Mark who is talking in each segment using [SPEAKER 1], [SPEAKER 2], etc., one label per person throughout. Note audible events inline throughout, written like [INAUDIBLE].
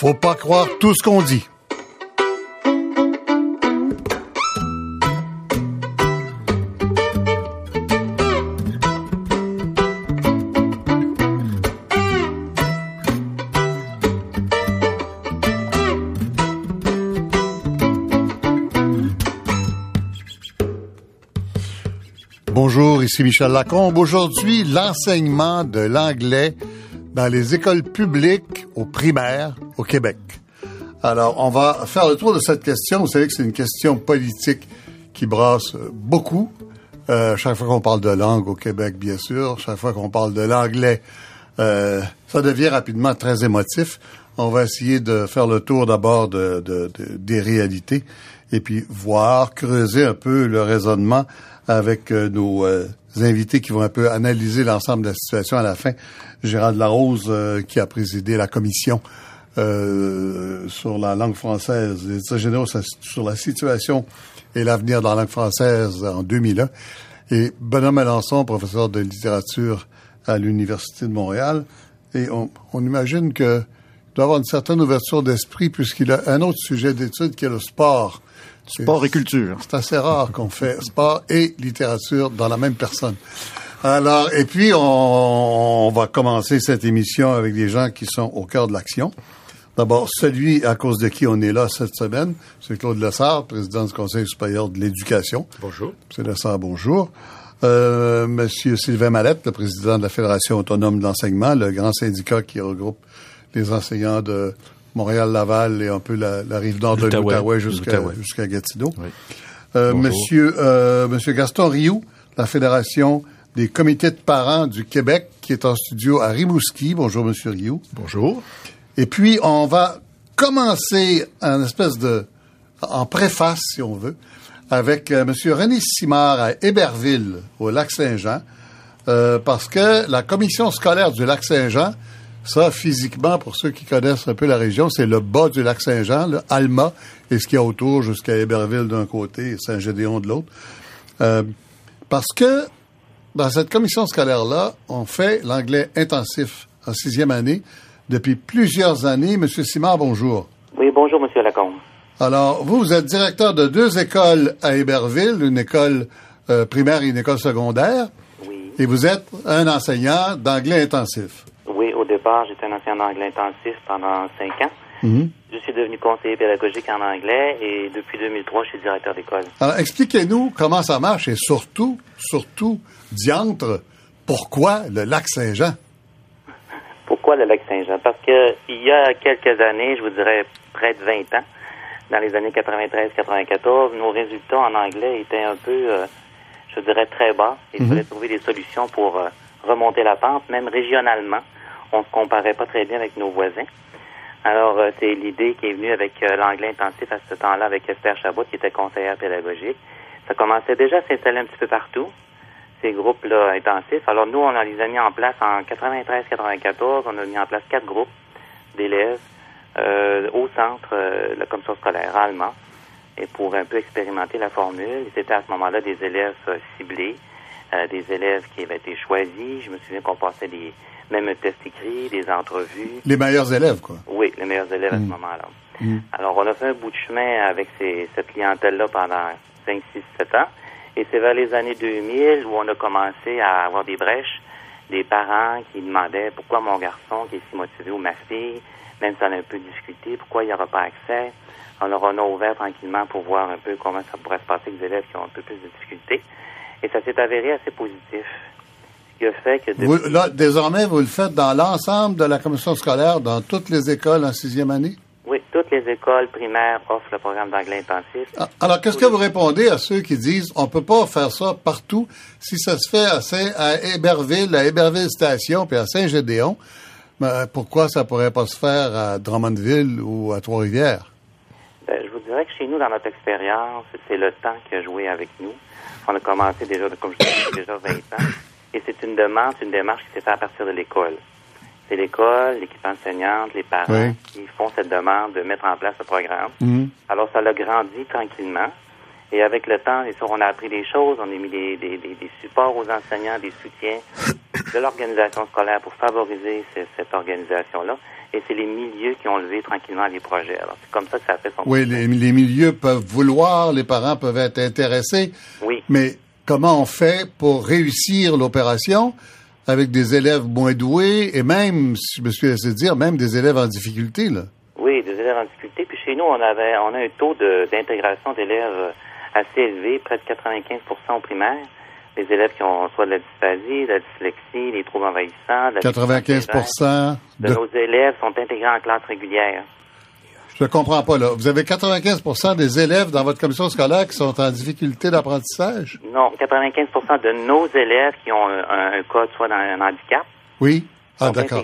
[SPEAKER 1] Faut pas croire tout ce qu'on dit. Bonjour, ici Michel Lacombe. Aujourd'hui, l'enseignement de l'anglais dans les écoles publiques au primaire au Québec. Alors, on va faire le tour de cette question. Vous savez que c'est une question politique qui brasse beaucoup. Euh, chaque fois qu'on parle de langue au Québec, bien sûr, chaque fois qu'on parle de l'anglais, euh, ça devient rapidement très émotif. On va essayer de faire le tour d'abord de, de, de, des réalités et puis voir, creuser un peu le raisonnement avec euh, nos euh, invités qui vont un peu analyser l'ensemble de la situation à la fin. Gérald Larose, euh, qui a présidé la commission sur la langue française, les États généraux sur la situation et l'avenir de la langue française en 2001. Et Benoît Melançon, professeur de littérature à l'Université de Montréal. Et on, on imagine que doit avoir une certaine ouverture d'esprit puisqu'il a un autre sujet d'étude qui est le sport.
[SPEAKER 2] Sport et culture.
[SPEAKER 1] C'est assez rare qu'on fait sport et littérature dans la même personne. Alors, et puis, on, on, va commencer cette émission avec des gens qui sont au cœur de l'action. D'abord, celui à cause de qui on est là cette semaine, c'est Claude Lessard, président du Conseil supérieur de l'éducation.
[SPEAKER 2] Bonjour.
[SPEAKER 1] Monsieur Lessard, bonjour. Euh, Monsieur Sylvain Mallette, le président de la Fédération autonome de l'enseignement, le grand syndicat qui regroupe les enseignants de Montréal-Laval et un peu la, la rive nord de l'Outaouais jusqu'à jusqu'à Gatineau. Oui. Euh, monsieur, euh, monsieur Gaston Rioux, la Fédération des comités de parents du Québec, qui est en studio à Rimouski. Bonjour, monsieur Rioux.
[SPEAKER 2] Bonjour.
[SPEAKER 1] Et puis, on va commencer en espèce de, en préface, si on veut, avec euh, monsieur René Simard à Héberville, au Lac-Saint-Jean, euh, parce que la commission scolaire du Lac-Saint-Jean ça, physiquement, pour ceux qui connaissent un peu la région, c'est le bas du lac Saint-Jean, le Alma, et ce qu'il y a autour jusqu'à Héberville d'un côté et Saint-Gédéon de l'autre. Euh, parce que dans cette commission scolaire-là, on fait l'anglais intensif en sixième année depuis plusieurs années. Monsieur Simard, bonjour.
[SPEAKER 3] Oui, bonjour, Monsieur Lacombe.
[SPEAKER 1] Alors, vous, vous êtes directeur de deux écoles à Héberville, une école euh, primaire et une école secondaire.
[SPEAKER 3] Oui.
[SPEAKER 1] Et vous êtes un enseignant d'anglais intensif.
[SPEAKER 3] Oui, au départ, j'étais un enseignant d'anglais intensif pendant cinq ans. -hmm. Je suis devenu conseiller pédagogique en anglais et depuis 2003, je suis directeur d'école.
[SPEAKER 1] Alors, expliquez-nous comment ça marche et surtout, surtout, diantre, pourquoi le lac Saint-Jean?
[SPEAKER 3] Pourquoi le lac Saint-Jean? Parce que il y a quelques années, je vous dirais près de 20 ans, dans les années 93-94, nos résultats en anglais étaient un peu, euh, je dirais, très bas. Il mm -hmm. fallait trouver des solutions pour euh, remonter la pente, même régionalement on se comparait pas très bien avec nos voisins. Alors, euh, c'est l'idée qui est venue avec l'anglais intensif à ce temps-là, avec Esther Chabot, qui était conseillère pédagogique. Ça commençait déjà à s'installer un petit peu partout, ces groupes-là intensifs. Alors, nous, on les a mis en place en 93-94. On a mis en place quatre groupes d'élèves euh, au centre euh, de la commission scolaire allemand et pour un peu expérimenter la formule. C'était à ce moment-là des élèves ciblés, des élèves qui avaient été choisis. Je me souviens qu'on passait des même un test écrit, des entrevues.
[SPEAKER 1] Les meilleurs élèves, quoi.
[SPEAKER 3] Oui, les meilleurs élèves mm. à ce moment-là. Mm. Alors, on a fait un bout de chemin avec ces, cette clientèle-là pendant 5, 6, 7 ans. Et c'est vers les années 2000 où on a commencé à avoir des brèches, des parents qui demandaient pourquoi mon garçon qui est si motivé ou ma fille, même si on a un peu discuté, pourquoi il n'y aura pas accès. Alors, on a ouvert tranquillement pour voir un peu comment ça pourrait se passer avec des élèves qui ont un peu plus de difficultés. Et ça s'est avéré assez positif qui a fait que...
[SPEAKER 1] Vous, là, désormais, vous le faites dans l'ensemble de la commission scolaire, dans toutes les écoles en sixième année?
[SPEAKER 3] Oui, toutes les écoles primaires offrent le programme d'anglais intensif.
[SPEAKER 1] Ah, alors, qu'est-ce que vous répondez à ceux qui disent on peut pas faire ça partout? Si ça se fait à, Saint, à Héberville, à Héberville Station, puis à Saint-Gédéon? pourquoi ça pourrait pas se faire à Drummondville ou à Trois-Rivières?
[SPEAKER 3] Ben, je vous dirais que chez nous, dans notre expérience, c'est le temps qui a joué avec nous. On a commencé déjà, comme je disais, [COUGHS] déjà 20 ans. Et c'est une demande, une démarche qui s'est faite à partir de l'école. C'est l'école, l'équipe enseignante, les parents oui. qui font cette demande de mettre en place ce programme.
[SPEAKER 1] Mm.
[SPEAKER 3] Alors, ça l'a grandi tranquillement. Et avec le temps, et sûr, on a appris des choses, on a mis des, des, des, des supports aux enseignants, des soutiens de l'organisation scolaire pour favoriser cette, cette organisation-là. et c'est les milieux qui ont levé tranquillement les projets. Alors, c'est comme ça que ça fait son
[SPEAKER 1] Oui, les, les, milieux peuvent vouloir, les parents peuvent être intéressés.
[SPEAKER 3] Oui.
[SPEAKER 1] Mais comment on fait pour réussir l'opération? Avec des élèves moins doués et même, je me suis laissé dire, même des élèves en difficulté, là?
[SPEAKER 3] Oui, des élèves en difficulté. Puis chez nous, on avait, on a un taux d'intégration d'élèves assez élevé, près de 95% au primaire les élèves qui ont soit de la dysphasie, de la dyslexie, des troubles envahissants. De
[SPEAKER 1] 95%
[SPEAKER 3] de... nos élèves sont intégrés en classe régulière.
[SPEAKER 1] Je ne comprends pas, là. Vous avez 95% des élèves dans votre commission scolaire qui sont en difficulté d'apprentissage?
[SPEAKER 3] Non, 95% de nos élèves qui ont un, cas, soit dans un handicap.
[SPEAKER 1] Oui. Ah, d'accord.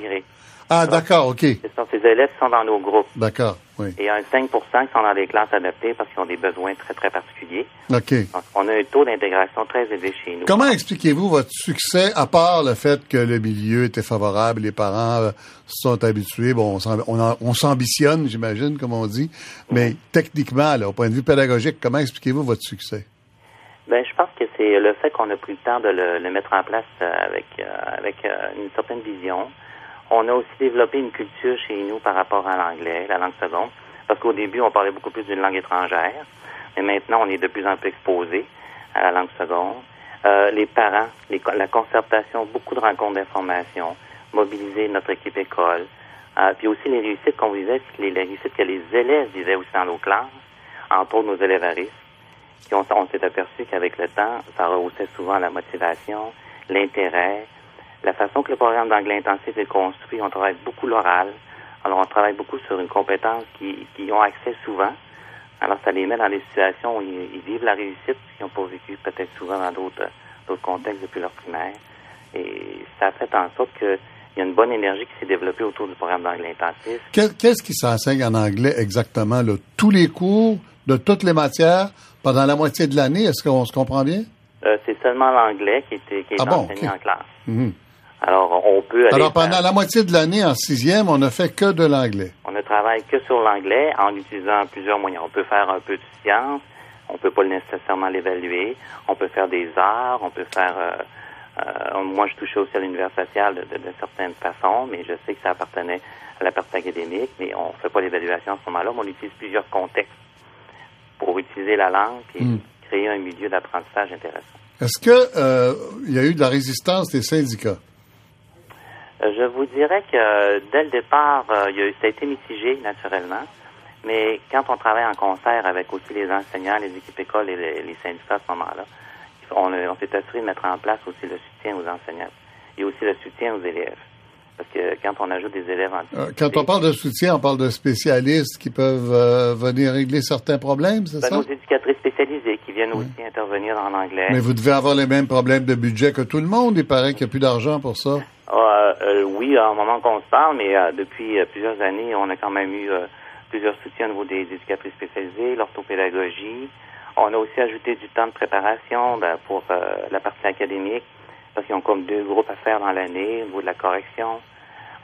[SPEAKER 1] Ah, d'accord, OK.
[SPEAKER 3] Ces élèves sont dans nos groupes.
[SPEAKER 1] D'accord, oui.
[SPEAKER 3] Et un 5 qui sont dans des classes adaptées parce qu'ils ont des besoins très, très particuliers.
[SPEAKER 1] OK.
[SPEAKER 3] Donc, on a un taux d'intégration très élevé chez nous.
[SPEAKER 1] Comment expliquez-vous votre succès, à part le fait que le milieu était favorable, les parents euh, sont habitués, bon, on s'ambitionne, j'imagine, comme on dit, mais techniquement, là, au point de vue pédagogique, comment expliquez-vous votre succès?
[SPEAKER 3] Ben, je pense que c'est le fait qu'on a pris le temps de le, mettre en place euh, avec, euh, avec une certaine vision. On a aussi développé une culture chez nous par rapport à l'anglais, la langue seconde, parce qu'au début, on parlait beaucoup plus d'une langue étrangère, mais maintenant, on est de plus en plus exposé à la langue seconde. Euh, les parents, la concertation, beaucoup de rencontres d'information, mobiliser notre équipe école, euh, puis aussi les réussites qu'on disait, les, les, réussites que les élèves disaient aussi dans nos classes, entre autres nos élèves à risque, on s'est aperçu qu'avec le temps, ça rehaussait souvent la motivation, l'intérêt, la façon que le programme d'anglais intensif est construit, on travaille beaucoup l'oral. Alors, on travaille beaucoup sur une compétence qui, qui ont accès souvent. Alors, ça les met dans des situations où ils, vivent la réussite qu'ils n'ont pas vécu peut-être souvent dans d'autres d'autres contextes depuis leur primaire. Et ça fait en sorte qu'il y a une bonne énergie qui s'est développée autour du programme d'anglais intensif.
[SPEAKER 1] Qu'est-ce qui s'enseigne en anglais exactement? Là? Tous les cours de toutes les matières pendant la moitié de l'année, est-ce qu'on se comprend bien?
[SPEAKER 3] Euh, c'est seulement l'anglais qui, est ah enseigné en classe.
[SPEAKER 1] Mm-hmm.
[SPEAKER 3] Alors, on peut
[SPEAKER 1] Alors, pendant la moitié de l'année, en sixième, on ne fait que de l'anglais.
[SPEAKER 3] On ne travaille que sur l'anglais en utilisant plusieurs moyens. On peut faire un peu de science, on peut pas nécessairement l'évaluer, on peut faire des arts, on peut faire... Euh, euh, moi, je touchais aussi à l'univers social de, de, certaines façons, mais je sais que ça appartenait à la partie académique, mais on ne fait pas l'évaluation à ce moment-là, mais on utilise plusieurs contextes pour utiliser la langue et hmm. créer un milieu d'apprentissage intéressant.
[SPEAKER 1] Est-ce que euh, il y a eu de la résistance des syndicats?
[SPEAKER 3] Euh, je vous dirais que euh, dès le départ, euh, ça a été mitigé naturellement. Mais quand on travaille en concert avec aussi les enseignants, les équipes écoles et les, syndicats à ce moment-là, on, on s'est assuré de mettre en place aussi le soutien aux enseignants et aussi le soutien aux élèves. Parce que quand on ajoute des élèves en
[SPEAKER 1] Quand on parle de soutien, on parle de spécialistes qui peuvent venir régler certains problèmes, c'est ben, ça?
[SPEAKER 3] Nos éducatrices spécialisées viennent aussi intervenir en anglais.
[SPEAKER 1] Mais vous devez avoir les mêmes problèmes de budget que tout le monde. Il paraît qu'il n'y a plus d'argent pour ça.
[SPEAKER 3] Ah, euh, oui, à un moment qu'on se parle, mais euh, depuis euh, plusieurs années, on a quand même eu plusieurs soutiens au niveau des éducatrices spécialisées, l'orthopédagogie. On a aussi ajouté du temps de préparation ben, pour la partie académique, parce qu'ils ont comme deux groupes à faire dans l'année au niveau de la correction.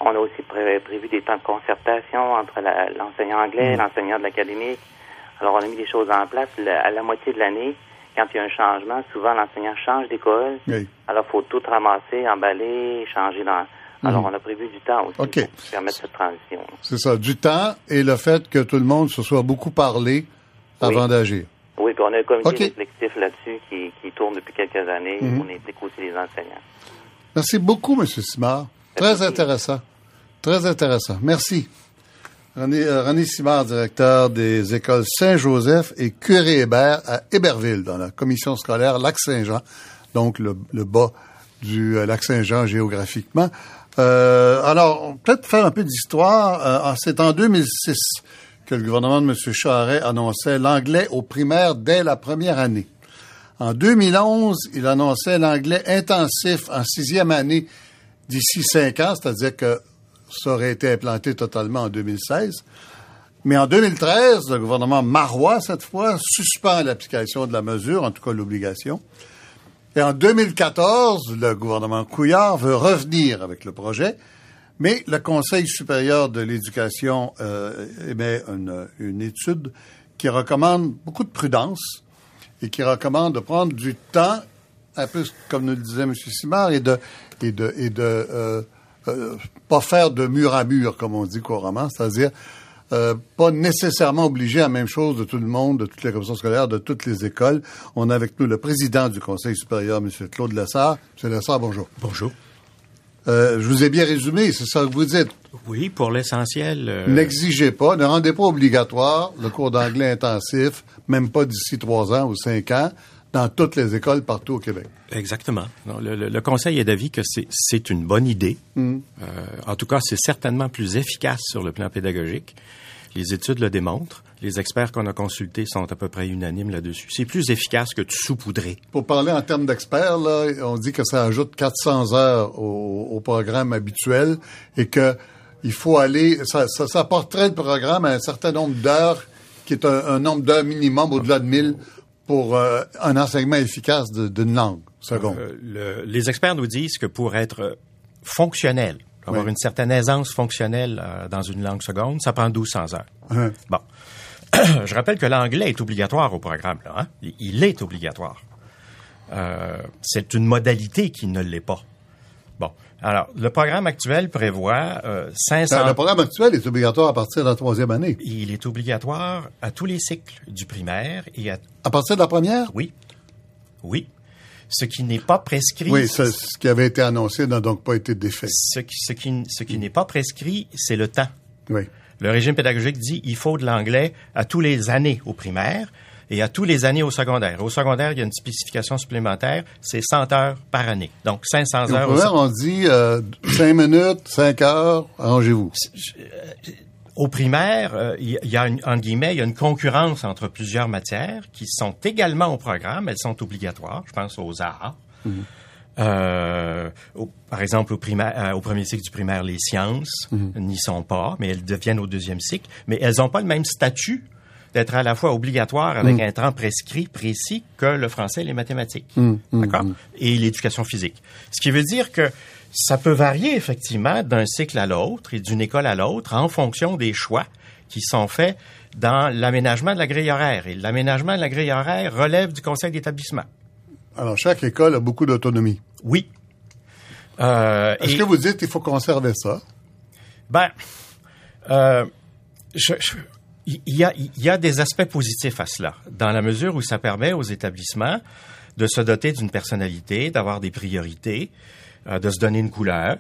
[SPEAKER 3] On a aussi prévu des temps de concertation entre l'enseignant anglais et mm. l'enseignant de l'académique. Alors, on a mis des choses en place à la moitié de l'année quand il y a un changement, souvent l'enseignant change d'école. Alors, il faut tout ramasser, emballer, changer dans. Alors, mhm. on a prévu du temps aussi pour permettre cette transition.
[SPEAKER 1] C'est ça, du temps et le fait que tout le monde se soit beaucoup parlé avant d'agir.
[SPEAKER 3] Oui, puis on a un comité réflexif là-dessus qui, tourne depuis quelques années. Mhm. On implique aussi les enseignants.
[SPEAKER 1] Merci beaucoup, M. Simard. Très intéressant. Très intéressant. Merci. René, euh, René Simard, directeur des écoles Saint-Joseph et Curé Hébert à Héberville, dans la commission scolaire Lac-Saint-Jean, donc le, bas du euh, Lac-Saint-Jean géographiquement. Euh, alors, peut-être faire un peu d'histoire. c'est en 2006 que le gouvernement de M. Charret annonçait l'anglais au primaire dès la première année. En 2011, il annonçait l'anglais intensif en sixième année d'ici cinq ans, c'est-à-dire que ça aurait été implanté totalement en 2016. Mais en 2013, le gouvernement Marois, cette fois, suspend l'application de la mesure, en tout cas l'obligation. Et en 2014, le gouvernement Couillard veut revenir avec le projet, mais le Conseil supérieur de l'éducation euh, émet une, une, étude qui recommande beaucoup de prudence et qui recommande de prendre du temps, un peu comme nous le disait M. Simard, et de, et de, et de euh, euh, pas faire de mur à mur, comme on dit couramment, c'est-à-dire euh, pas nécessairement obligé à la même chose de tout le monde, de toutes les commissions scolaires, de toutes les écoles. On a avec nous le président du Conseil supérieur, M. Claude Lessard. M. Lessard, bonjour.
[SPEAKER 2] Bonjour.
[SPEAKER 1] Euh, je vous ai bien résumé, c'est ça que vous dites.
[SPEAKER 2] Oui, pour l'essentiel. euh,
[SPEAKER 1] N'exigez pas, ne rendez pas obligatoire le cours d'anglais intensif, même pas d'ici trois ans ou cinq ans, dans toutes les écoles partout au Québec.
[SPEAKER 2] Exactement. Le, le- le Conseil est d'avis que c'est- une bonne idée. Euh, en tout cas, c'est certainement plus efficace sur le plan pédagogique. Les études le démontrent. Les experts qu'on a consultés sont à peu près unanimes là-dessus. C'est plus efficace que de saupoudrer.
[SPEAKER 1] Pour parler en termes d'experts, on dit que ça ajoute 400 heures au, au programme habituel et que il faut aller, ça, ça, ça porterait le programme à un certain nombre d'heures, qui est un, un nombre d'heures minimum au-delà de 1000 pour euh, un enseignement efficace d'une langue seconde.
[SPEAKER 2] Euh, le- les experts nous disent que pour être euh, fonctionnel, avoir
[SPEAKER 1] Oui.
[SPEAKER 2] une certaine aisance fonctionnelle dans une langue seconde, ça prend 1200 heures. Bon. [CLEARS THROAT] Je rappelle que l'anglais est obligatoire au programme. Là, hein? Il- Il est obligatoire. Euh, c'est une modalité qui ne l'est pas. Bon. Alors, le programme actuel prévoit euh, 500...
[SPEAKER 1] Ben, Le programme actuel est obligatoire à partir de la troisième année.
[SPEAKER 2] Il est obligatoire à tous les cycles du primaire et à...
[SPEAKER 1] À partir de la première?
[SPEAKER 2] Oui. Oui. Ce qui n'est pas prescrit...
[SPEAKER 1] Oui, ça, ce qui avait été annoncé n'a donc pas été défait.
[SPEAKER 2] Ce qui, ce qui, ce qui n'est pas prescrit, c'est le temps.
[SPEAKER 1] Oui.
[SPEAKER 2] Le régime pédagogique dit il faut de l'anglais à tous les années au primaire et à tous les années au secondaire. Au secondaire, il y a une spécification supplémentaire, c'est 100 heures par année. Donc 500
[SPEAKER 1] Au
[SPEAKER 2] heures. au
[SPEAKER 1] première, on dit euh, cinq minutes, cinq heures, arrangez-vous.
[SPEAKER 2] Au primaire, euh, il y a une, entre guillemets, il y a une concurrence entre plusieurs matières qui sont également au programme. Elles sont obligatoires. Je pense aux arts. Euh, au- par exemple, au, primaire, euh, au premier cycle du primaire, les sciences n'y sont pas, mais elles deviennent au deuxième cycle. Mais elles n'ont pas le même statut d'être à la fois obligatoires avec un temps prescrit, précis, que le français et les mathématiques. D'accord? Et l'éducation physique. Ce qui veut dire que ça peut varier effectivement d'un cycle à l'autre et d'une école à l'autre en fonction des choix qui sont faits dans l'aménagement de la grille horaire. Et l'aménagement de la grille horaire relève du conseil d'établissement.
[SPEAKER 1] Alors, chaque école a beaucoup d'autonomie.
[SPEAKER 2] Oui. Euh,
[SPEAKER 1] Est-ce
[SPEAKER 2] et-
[SPEAKER 1] que vous dites qu'il faut conserver ça?
[SPEAKER 2] Ben, euh, je- je- il y, a, des aspects positifs à cela, dans la mesure où ça permet aux établissements de se doter d'une personnalité, d'avoir des priorités, euh, de se donner une couleur,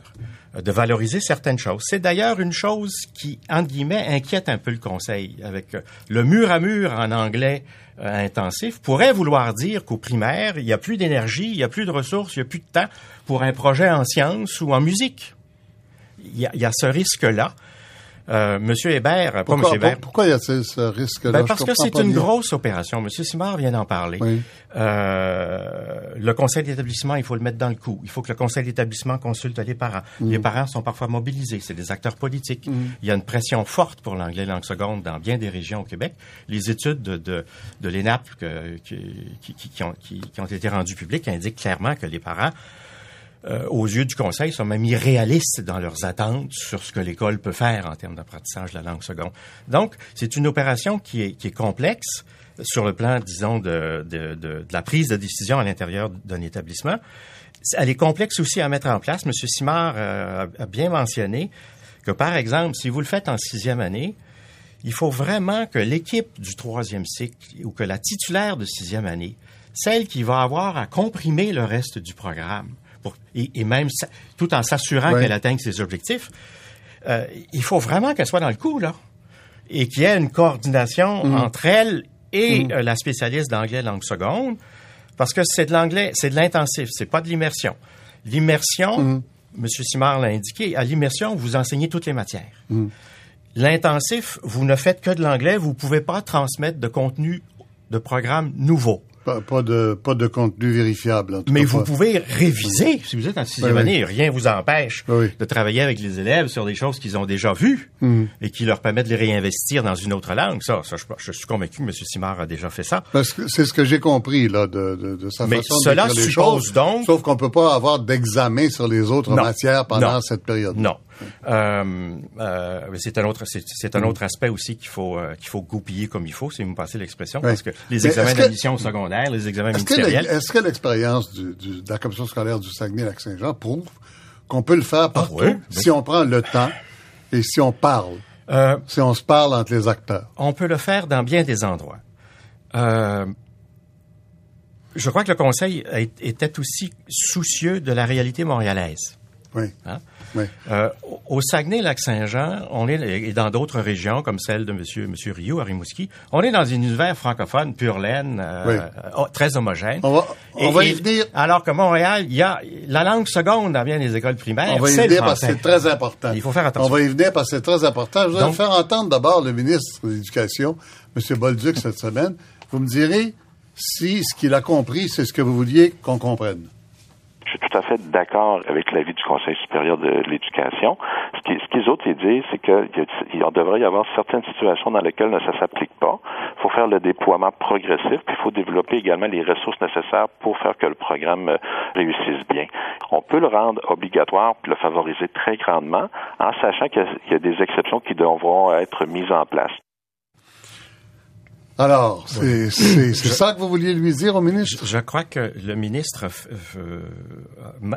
[SPEAKER 2] euh, de valoriser certaines choses. C'est d'ailleurs une chose qui, entre guillemets, inquiète un peu le Conseil. Avec euh, le mur à mur en anglais intensif, pourrait vouloir dire qu'au primaire, il n'y a plus d'énergie, il n'y a plus de ressources, il n'y a plus de temps pour un projet en sciences ou en musique il y a ce risque-là. Euh, Monsieur Hébert, pas
[SPEAKER 1] Pourquoi,
[SPEAKER 2] Monsieur Hébert,
[SPEAKER 1] pour- pourquoi y a-t-il ce risque-là?
[SPEAKER 2] ben, parce que c'est une
[SPEAKER 1] bien.
[SPEAKER 2] grosse opération. Monsieur Simard vient d'en parler.
[SPEAKER 1] Oui.
[SPEAKER 2] Euh, le conseil d'établissement, il faut le mettre dans le coup. Il faut que le conseil d'établissement consulte les parents.
[SPEAKER 1] Mm.
[SPEAKER 2] Les parents sont parfois mobilisés. C'est des acteurs politiques. Il y a une pression forte pour l'anglais langue seconde dans bien des régions au Québec. Les études de, de, de l'ENAP que- qui, qui, qui, qui ont, qui, qui ont été rendues publiques indiquent clairement que les parents euh, aux yeux du Conseil, sont même irréalistes dans leurs attentes sur ce que l'école peut faire en termes d'apprentissage de la langue seconde. Donc, c'est une opération qui est, complexe sur le plan, disons, de, de, la prise de décision à l'intérieur d'un établissement. Elle est complexe aussi à mettre en place. Monsieur Simard euh, a bien mentionné que, par exemple, si vous le faites en sixième année, il faut vraiment que l'équipe du troisième cycle ou que la titulaire de sixième année, celle qui va avoir à comprimer le reste du programme, pour, et, et même tout en s'assurant
[SPEAKER 1] Ouais.
[SPEAKER 2] qu'elle atteigne ses objectifs, euh, il faut vraiment qu'elle soit dans le coup, là. Et qu'il y ait une coordination entre elle et euh, la spécialiste d'anglais langue seconde, parce que c'est de l'anglais, c'est de l'intensif, c'est pas de l'immersion. L'immersion, M. Simard l'a indiqué, à l'immersion, vous enseignez toutes les matières. L'intensif, vous ne faites que de l'anglais, vous pouvez pas transmettre de contenu de programme nouveau.
[SPEAKER 1] Pas, pas de, pas de contenu vérifiable. en tout
[SPEAKER 2] Mais
[SPEAKER 1] cas,
[SPEAKER 2] vous
[SPEAKER 1] pas-
[SPEAKER 2] pouvez réviser. Si vous êtes en sixième
[SPEAKER 1] Oui, oui.
[SPEAKER 2] année, rien vous empêche
[SPEAKER 1] Oui,
[SPEAKER 2] de travailler avec les élèves sur des choses qu'ils ont déjà vues
[SPEAKER 1] Mm.
[SPEAKER 2] et qui leur permettent de les réinvestir dans une autre langue. Ça, ça je, je suis convaincu que M. Simard a déjà fait ça.
[SPEAKER 1] Parce que c'est ce que j'ai compris là de, de, de sa
[SPEAKER 2] Mais
[SPEAKER 1] façon
[SPEAKER 2] cela
[SPEAKER 1] d'écrire les
[SPEAKER 2] suppose
[SPEAKER 1] choses.
[SPEAKER 2] donc-
[SPEAKER 1] Sauf qu'on peut pas avoir d'examen sur les autres
[SPEAKER 2] Non.
[SPEAKER 1] matières pendant
[SPEAKER 2] Non.
[SPEAKER 1] cette période.
[SPEAKER 2] Non. Euh, euh, c'est un autre, c'est, un autre aspect aussi qu'il faut euh, qu'il faut goupiller comme il faut, si vous me passez l'expression, parce que les examens d'admission secondaire, les examens ministériels,
[SPEAKER 1] est-ce que l'expérience de la commission scolaire du Saguenay-Lac-Saint-Jean prouve qu'on peut le faire partout
[SPEAKER 2] oui,
[SPEAKER 1] si on prend le temps et si on parle,
[SPEAKER 2] Euh,
[SPEAKER 1] si on se parle entre les acteurs.
[SPEAKER 2] on peut le faire dans bien des endroits. Euh, je crois que le Conseil était aussi soucieux de la réalité montréalaise.
[SPEAKER 1] Oui.
[SPEAKER 2] Hein?
[SPEAKER 1] Oui.
[SPEAKER 2] Euh, au- Saguenay-Lac-Saint-Jean, on est et dans d'autres régions comme celle de Monsieur Monsieur Rio à Rimouski, on est dans un univers francophone pure laine, euh,
[SPEAKER 1] Oui.
[SPEAKER 2] euh, très homogène.
[SPEAKER 1] On va, on
[SPEAKER 2] Et-
[SPEAKER 1] va
[SPEAKER 2] et-
[SPEAKER 1] y venir.
[SPEAKER 2] Alors que Montréal, il y a la langue seconde dans bien des écoles primaires.
[SPEAKER 1] On va y venir parce que c'est très important.
[SPEAKER 2] Il faut faire attention.
[SPEAKER 1] On va y venir parce que c'est très important. Je voudrais
[SPEAKER 2] Donc-
[SPEAKER 1] faire entendre d'abord le ministre de l'Éducation, M. Bolduc, cette semaine. Vous me direz si ce qu'il a compris, c'est ce que vous vouliez qu'on comprenne.
[SPEAKER 4] Je suis tout à fait d'accord avec l'avis du Conseil supérieur de l'éducation. Ce qui- ce qu'ils autres disent, c'est qu'il devrait y avoir certaines situations dans lesquelles ça s'applique pas. Il faut faire le déploiement progressif, puis il faut développer également les ressources nécessaires pour faire que le programme euh, réussisse bien. On peut le rendre obligatoire puis le favoriser très grandement en sachant qu'il y y a des exceptions qui devront être mises en place.
[SPEAKER 1] Alors, c'est c'est- c'est ça que vous vouliez lui dire au ministre?
[SPEAKER 2] Je crois que le ministre euh,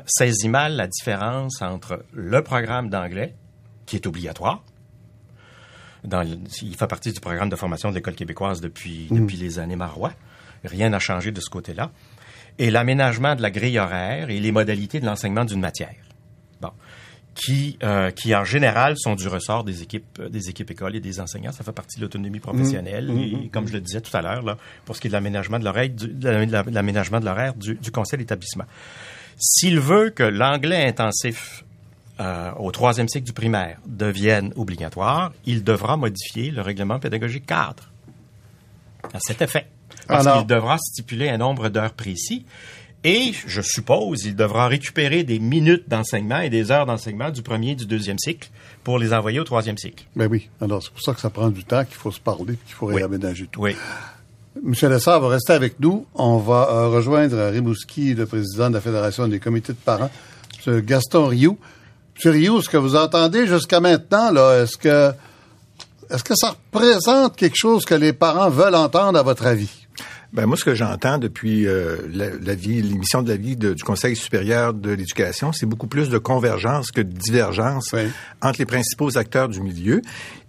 [SPEAKER 2] saisit mal la différence entre le programme d'anglais, qui est obligatoire. Dans il fait partie du programme de formation de l'École québécoise depuis, depuis les années Marois. Rien n'a changé de ce côté-là. Et l'aménagement de la grille horaire et les modalités de l'enseignement d'une matière. Qui, euh, qui en général sont du ressort des équipes, euh, des équipes écoles et des enseignants. Ça fait partie de l'autonomie professionnelle. Et comme je le disais tout à l'heure, là, pour ce qui est de l'aménagement de l'horaire, du, de l'aménagement de l'horaire du, du conseil d'établissement. S'il veut que l'anglais intensif euh, au troisième cycle du primaire devienne obligatoire, il devra modifier le règlement pédagogique cadre à cet effet. Parce
[SPEAKER 1] Alors-
[SPEAKER 2] qu'il devra stipuler un nombre d'heures précis et, je suppose, il devra récupérer des minutes d'enseignement et des heures d'enseignement du premier et du deuxième cycle pour les envoyer au troisième cycle.
[SPEAKER 1] Ben oui. Alors, c'est pour ça que ça prend du temps, qu'il faut se parler, qu'il faut
[SPEAKER 2] Oui.
[SPEAKER 1] réaménager tout.
[SPEAKER 2] Oui.
[SPEAKER 1] Monsieur Lessard va rester avec nous. On va euh, rejoindre Rimouski le président de la Fédération des comités de parents, M. Gaston Rioux. M. Rioux, ce que vous entendez jusqu'à maintenant, là, est-ce que est-ce que ça représente quelque chose que les parents veulent entendre à votre avis?
[SPEAKER 5] Ben moi, ce que j'entends depuis euh, la, la vie, l'émission de la vie de- du Conseil supérieur de l'éducation, c'est beaucoup plus de convergence que de divergence
[SPEAKER 1] Oui.
[SPEAKER 5] entre les principaux acteurs du milieu.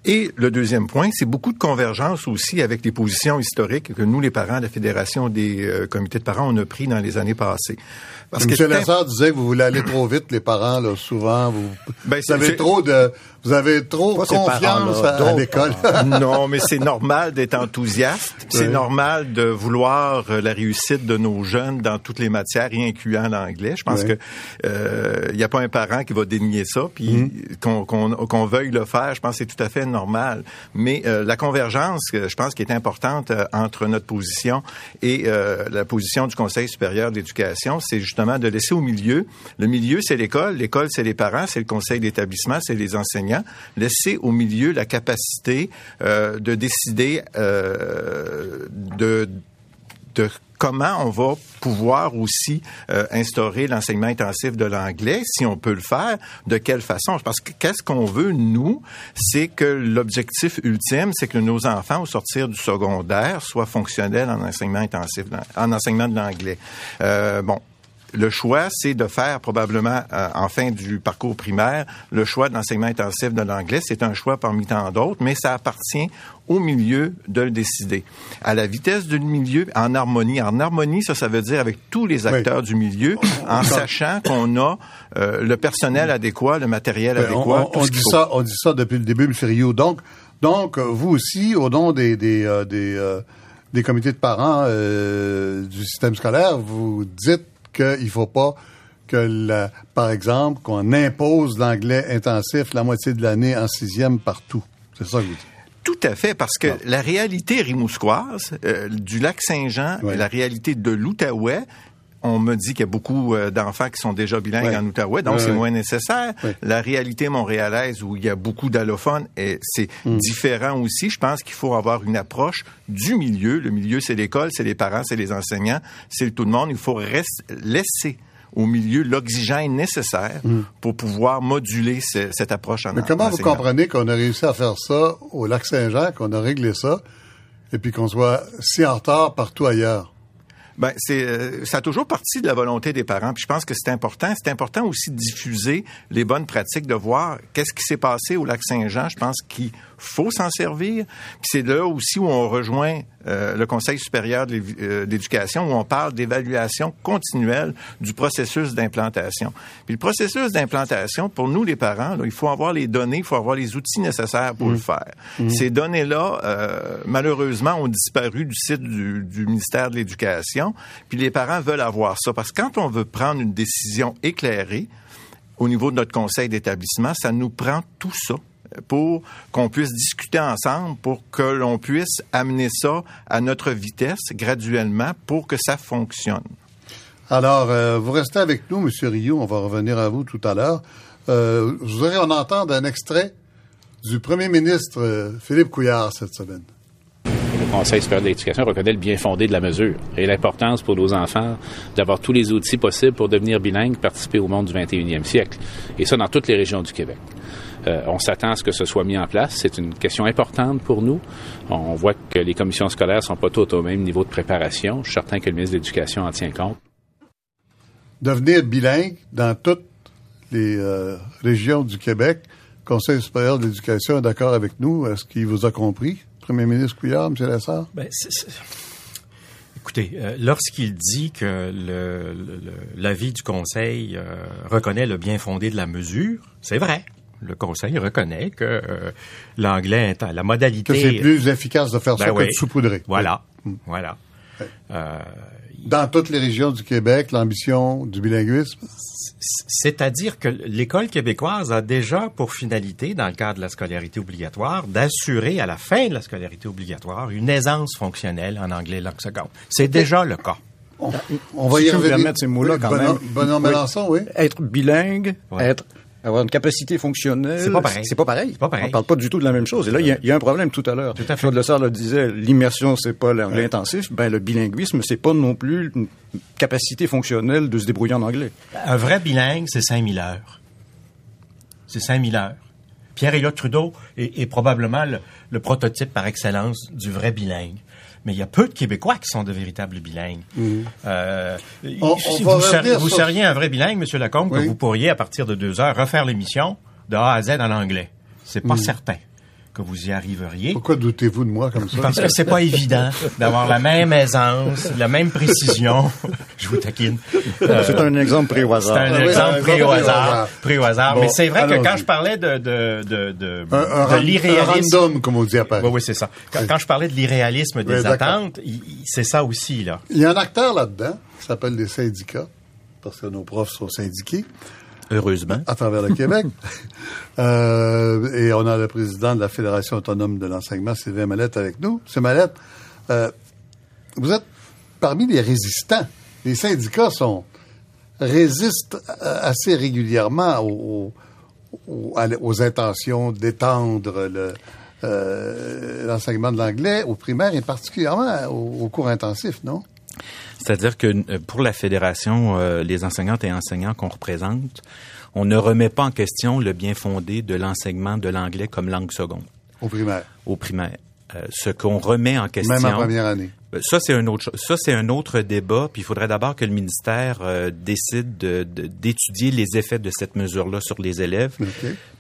[SPEAKER 5] Et le deuxième point, c'est beaucoup de convergence aussi avec les positions historiques que nous, les parents de la Fédération des euh, comités de parents, on a pris dans les années passées. Parce
[SPEAKER 1] M.
[SPEAKER 5] c'est
[SPEAKER 1] Lessard disait que vous voulez aller trop vite, les parents, là, souvent. Vous,
[SPEAKER 5] Ben,
[SPEAKER 1] vous avez trop de, vous avez trop
[SPEAKER 5] Pas
[SPEAKER 1] confiance
[SPEAKER 5] parents-là,
[SPEAKER 1] à, l'école. [LAUGHS]
[SPEAKER 5] non, mais c'est normal d'être enthousiaste. C'est normal de vouloir euh, la réussite de nos jeunes dans toutes les matières, y incluant l'anglais. Je pense
[SPEAKER 1] Oui.
[SPEAKER 5] que euh, il n'y a pas un parent qui va dénier ça, puis qu'on qu'on qu'on veuille le faire. Je pense que c'est tout à fait normal. Mais euh, la convergence, euh, je pense, qui est importante euh, entre notre position et la position du Conseil supérieur de l'éducation, c'est justement de laisser au milieu. Le milieu, c'est l'école. L'école, c'est les parents, c'est le conseil d'établissement, c'est les enseignants. Laisser au milieu la capacité de décider de de comment on va pouvoir aussi euh, instaurer l'enseignement intensif de l'anglais, si on peut le faire, de quelle façon? Parce que qu'est-ce qu'on veut, nous, c'est que l'objectif ultime, c'est que nos enfants, au sortir du secondaire, soient fonctionnels en enseignement intensif, en enseignement de l'anglais. Euh, bon, le choix, c'est de faire probablement, euh, en fin du parcours primaire, le choix de l'enseignement intensif de l'anglais. C'est un choix parmi tant d'autres, mais ça appartient au milieu de le décider. À la vitesse du milieu, en harmonie. En harmonie, ça, ça veut dire avec tous les acteurs du milieu, en sachant qu'on a euh, le personnel adéquat, le matériel
[SPEAKER 1] Ben,
[SPEAKER 5] adéquat.
[SPEAKER 1] on, dit ça, on dit ça depuis le début, M. Rio. Donc, donc, euh, vous aussi, au nom des des euh, des, euh, des comités de parents euh, du système scolaire, vous dites qu'il faut pas que, la, par exemple, qu'on impose l'anglais intensif la moitié de l'année en sixième partout. C'est ça que vous dites.
[SPEAKER 5] Tout à fait, parce que la réalité rimousquoise, euh, du lac Saint-Jean, et la réalité de l'Outaouais, on me dit qu'il y a beaucoup euh, d'enfants qui sont déjà bilingues
[SPEAKER 1] Ouais.
[SPEAKER 5] en Outaouais, donc
[SPEAKER 1] Ouais,
[SPEAKER 5] c'est
[SPEAKER 1] ouais.
[SPEAKER 5] moins nécessaire. La réalité montréalaise, où il y a beaucoup d'allophones, et c'est
[SPEAKER 1] Mm.
[SPEAKER 5] différent aussi. Je pense qu'il faut avoir une approche du milieu. Le milieu, c'est l'école, c'est les parents, c'est les enseignants, c'est tout le monde. Il faut laisser au milieu l'oxygène nécessaire pour pouvoir moduler ce- cette approche en
[SPEAKER 1] Mm. Mais comment vous comprenez qu'on a réussi à faire ça au lac Saint-Jean, qu'on a réglé ça, et puis qu'on soit si en retard partout ailleurs?
[SPEAKER 5] Ben, c'est, euh, ça a toujours parti de la volonté des parents. Puis je pense que c'est important. C'est important aussi de diffuser les bonnes pratiques, de voir qu'est-ce qui s'est passé au lac Saint-Jean. Je pense qu'il faut s'en servir. Puis c'est là aussi où on rejoint euh, le Conseil supérieur euh, d'éducation, où on parle d'évaluation continuelle du processus d'implantation. Puis le processus d'implantation, pour nous les parents, là, il faut avoir les données, il faut avoir les outils nécessaires pour le mmh. faire. Mmh. Ces données-là, euh, malheureusement, ont disparu du site du, du ministère de l'Éducation. Puis les parents veulent avoir ça parce que quand on veut prendre une décision éclairée, au niveau de notre conseil d'établissement, ça nous prend tout ça pour qu'on puisse discuter ensemble, pour que l'on puisse amener ça à notre vitesse graduellement pour que ça fonctionne.
[SPEAKER 1] Alors, euh, vous restez avec nous, M. Rio, on va revenir à vous tout à l'heure. Euh, je voudrais en entendre un extrait du premier ministre euh, Philippe Couillard cette semaine.
[SPEAKER 6] Conseil supérieur de l'éducation reconnaît le bien fondé de la mesure et l'importance pour nos enfants d'avoir tous les outils possibles pour devenir bilingues, participer au monde du 21e siècle. Et ça dans toutes les régions du Québec. Euh, on s'attend à ce que ce soit mis en place. C'est une question importante pour nous. On voit que les commissions scolaires sont pas toutes au même niveau de préparation. Je suis certain que le ministre de l'Éducation en tient compte.
[SPEAKER 1] Devenir bilingue dans toutes les euh, régions du Québec, Conseil supérieur de l'Éducation est d'accord avec nous. Est-ce qu'il vous a compris, Premier ministre Couillard, M. Lessard?
[SPEAKER 2] Ben, Écoutez, euh, lorsqu'il dit que l'avis du Conseil reconnaît le bien fondé de la mesure, c'est vrai le Conseil reconnaît que euh, l'anglais, la modalité...
[SPEAKER 1] Que c'est plus efficace de faire ça ben que de saupoudrer.
[SPEAKER 2] Voilà, voilà.
[SPEAKER 1] Euh, Dans toutes les régions du Québec, l'ambition du bilinguisme?
[SPEAKER 2] C'est-à-dire que l'école québécoise a déjà pour finalité, dans le cadre de la scolarité obligatoire, d'assurer à la fin de la scolarité obligatoire une aisance fonctionnelle en anglais langue seconde. C'est déjà le cas.
[SPEAKER 7] On, va y revenir. ces mots-là quand même.
[SPEAKER 1] Bonhomme Mélenchon, oui.
[SPEAKER 7] Être bilingue, être avoir une capacité fonctionnelle.
[SPEAKER 2] C'est pas pareil.
[SPEAKER 7] C'est pas pareil. Pas pareil. On parle pas du tout de la même chose. Et là, il y, a un problème tout à l'heure. Tout à fait. Claude Lessard le disait, l'immersion, c'est pas l'anglais intensif. Ben, le bilinguisme, c'est pas non plus une capacité fonctionnelle de se débrouiller en anglais.
[SPEAKER 2] Un vrai bilingue, c'est 5000 heures. C'est 5000 heures. Pierre-Éliott Trudeau est, probablement le, prototype par excellence du vrai bilingue mais il y a peu de Québécois qui sont de véritables bilingues. Mhm. Euh, vous, seriez, un vrai bilingue, Monsieur Lacombe, que vous pourriez, à partir de deux heures, refaire l'émission de A à Z en anglais. C'est pas mhm. certain que vous y arriveriez.
[SPEAKER 1] Pourquoi doutez-vous de moi comme ça?
[SPEAKER 2] Parce que c'est pas évident d'avoir la même aisance, la même précision. [LAUGHS] Je vous taquine.
[SPEAKER 7] Euh, c'est un exemple pris au hasard.
[SPEAKER 2] C'est un exemple pris au hasard. Pris au hasard. Mais c'est vrai que quand je parlais de, de, de, de,
[SPEAKER 1] un, l'irréalisme. random, comme on dit à Paris.
[SPEAKER 2] Oui, oui, c'est ça. Quand, je parlais de l'irréalisme des attentes, c'est ça aussi, là.
[SPEAKER 1] Il y a un acteur là-dedans qui s'appelle les syndicats, parce que nos profs sont syndiqués.
[SPEAKER 2] Heureusement.
[SPEAKER 1] À travers le Québec. [LAUGHS] Euh, et on a le président de la Fédération autonome de l'enseignement, Sylvain Mallette, avec nous. Monsieur Mallette, euh, vous êtes parmi les résistants. Les syndicats sont résistent euh, assez régulièrement aux, aux, intentions d'étendre l'enseignement de l'anglais aux primaires et particulièrement aux cours intensifs, non?
[SPEAKER 6] C'est-à-dire que euh, pour la fédération, euh, les enseignantes et enseignants qu'on représente, on ne remet pas en question le bien fondé de l'enseignement de l'anglais comme langue seconde.
[SPEAKER 1] Au primaire.
[SPEAKER 6] Au primaire. Euh, ce qu'on remet en question. Même
[SPEAKER 1] en première année.
[SPEAKER 6] Euh, ça c'est un autre ça c'est un autre débat. Puis il faudrait d'abord que le ministère euh, décide d'étudier les effets de cette mesure-là sur les élèves.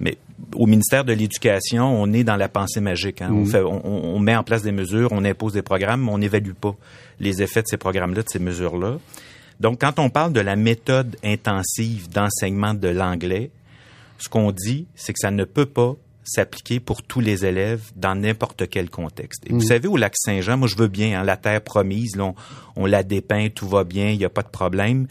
[SPEAKER 6] Mais au ministère de l'Éducation, on est dans la pensée magique. Hein. On, mhm. fait, on, on, met en place des mesures, on impose des programmes, mais on n'évalue pas les effets de ces programmes-là, de ces mesures-là. Donc quand on parle de la méthode intensive d'enseignement de l'anglais, ce qu'on dit, c'est que ça ne peut pas s'appliquer pour tous les élèves dans n'importe quel contexte. Et vous mm. savez, au lac Saint-Jean, moi je veux bien, hein, la terre promise, on, la dépeint, tout va bien, il n'y a pas de problème.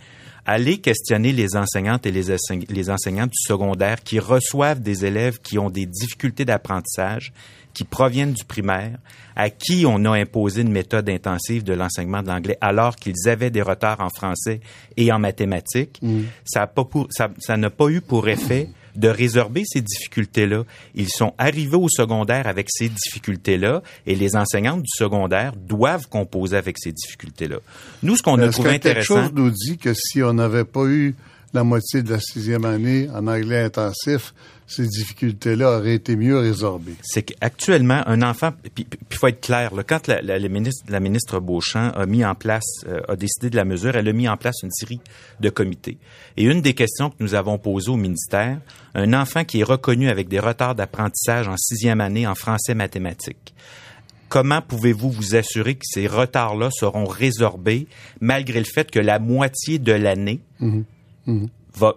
[SPEAKER 6] Allez questionner les enseignantes et les, les enseignants du secondaire qui reçoivent des élèves qui ont des difficultés d'apprentissage, qui proviennent du primaire, à qui on a imposé une méthode intensive de l'enseignement de l'anglais alors qu'ils avaient des retards en français et en mathématiques. Mm. Ça n'a pas, pas eu pour effet de résorber ces difficultés-là. Ils sont arrivés au secondaire avec ces difficultés-là et les enseignantes du secondaire doivent composer avec ces difficultés-là. Nous, ce qu'on a trouvé intéressant...
[SPEAKER 1] quelque chose nous dit que si on n'avait pas eu la moitié de la sixième année en anglais intensif, ces difficultés-là auraient été mieux résorbées.
[SPEAKER 6] C'est qu'actuellement, un enfant, puis il faut être clair, là, quand la, la, ministre, la ministre Beauchamp a mis en place, euh, a décidé de la mesure, elle a mis en place une série de comités. Et une des questions que nous avons posées au ministère, un enfant qui est reconnu avec des retards d'apprentissage en sixième année en français mathématiques, comment pouvez-vous vous assurer que ces retards-là seront résorbés malgré le fait que la moitié de l'année, mhm.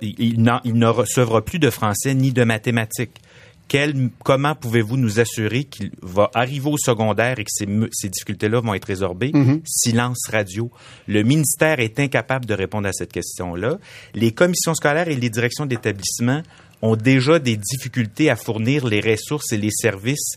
[SPEAKER 6] Il, ne recevra plus de français ni de mathématiques? comment pouvez-vous nous assurer qu'il va arriver au secondaire et que ces, difficultés-là vont être résorbées? Mhm. Silence radio. Le ministère est incapable de répondre à cette question-là. Les commissions scolaires et les directions d'établissement ont déjà des difficultés à fournir les ressources et les services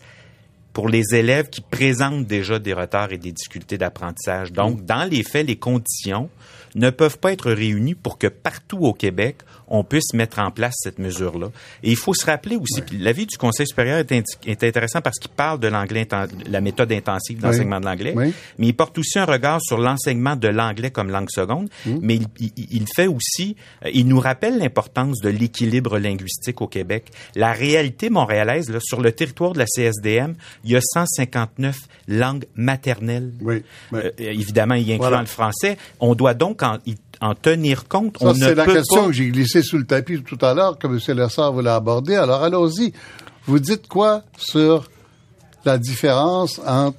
[SPEAKER 6] pour les élèves qui présentent déjà des retards et des difficultés d'apprentissage. Donc, dans les faits, les conditions ne peuvent pas être réunies pour que partout au Québec, on puisse mettre en place cette mesure-là. Et il faut se rappeler aussi, puis l'avis du Conseil supérieur est, intéressant parce qu'il parle de l'anglais, la méthode intensive d'enseignement de l'anglais, mais il porte aussi un regard sur l'enseignement de l'anglais comme langue seconde, mmh. mais il, fait aussi, euh, il nous rappelle l'importance de l'équilibre linguistique au Québec. La réalité montréalaise, là, sur le territoire de la CSDM, il y a 159 langues maternelles. Oui, euh, évidemment, il y inclut le français. On doit donc en, en tenir compte.
[SPEAKER 1] Ça, c'est la question que j'ai glissée sous le tapis tout à l'heure, que M. Lessard voulait aborder. Alors, allons-y. Vous dites quoi sur la différence entre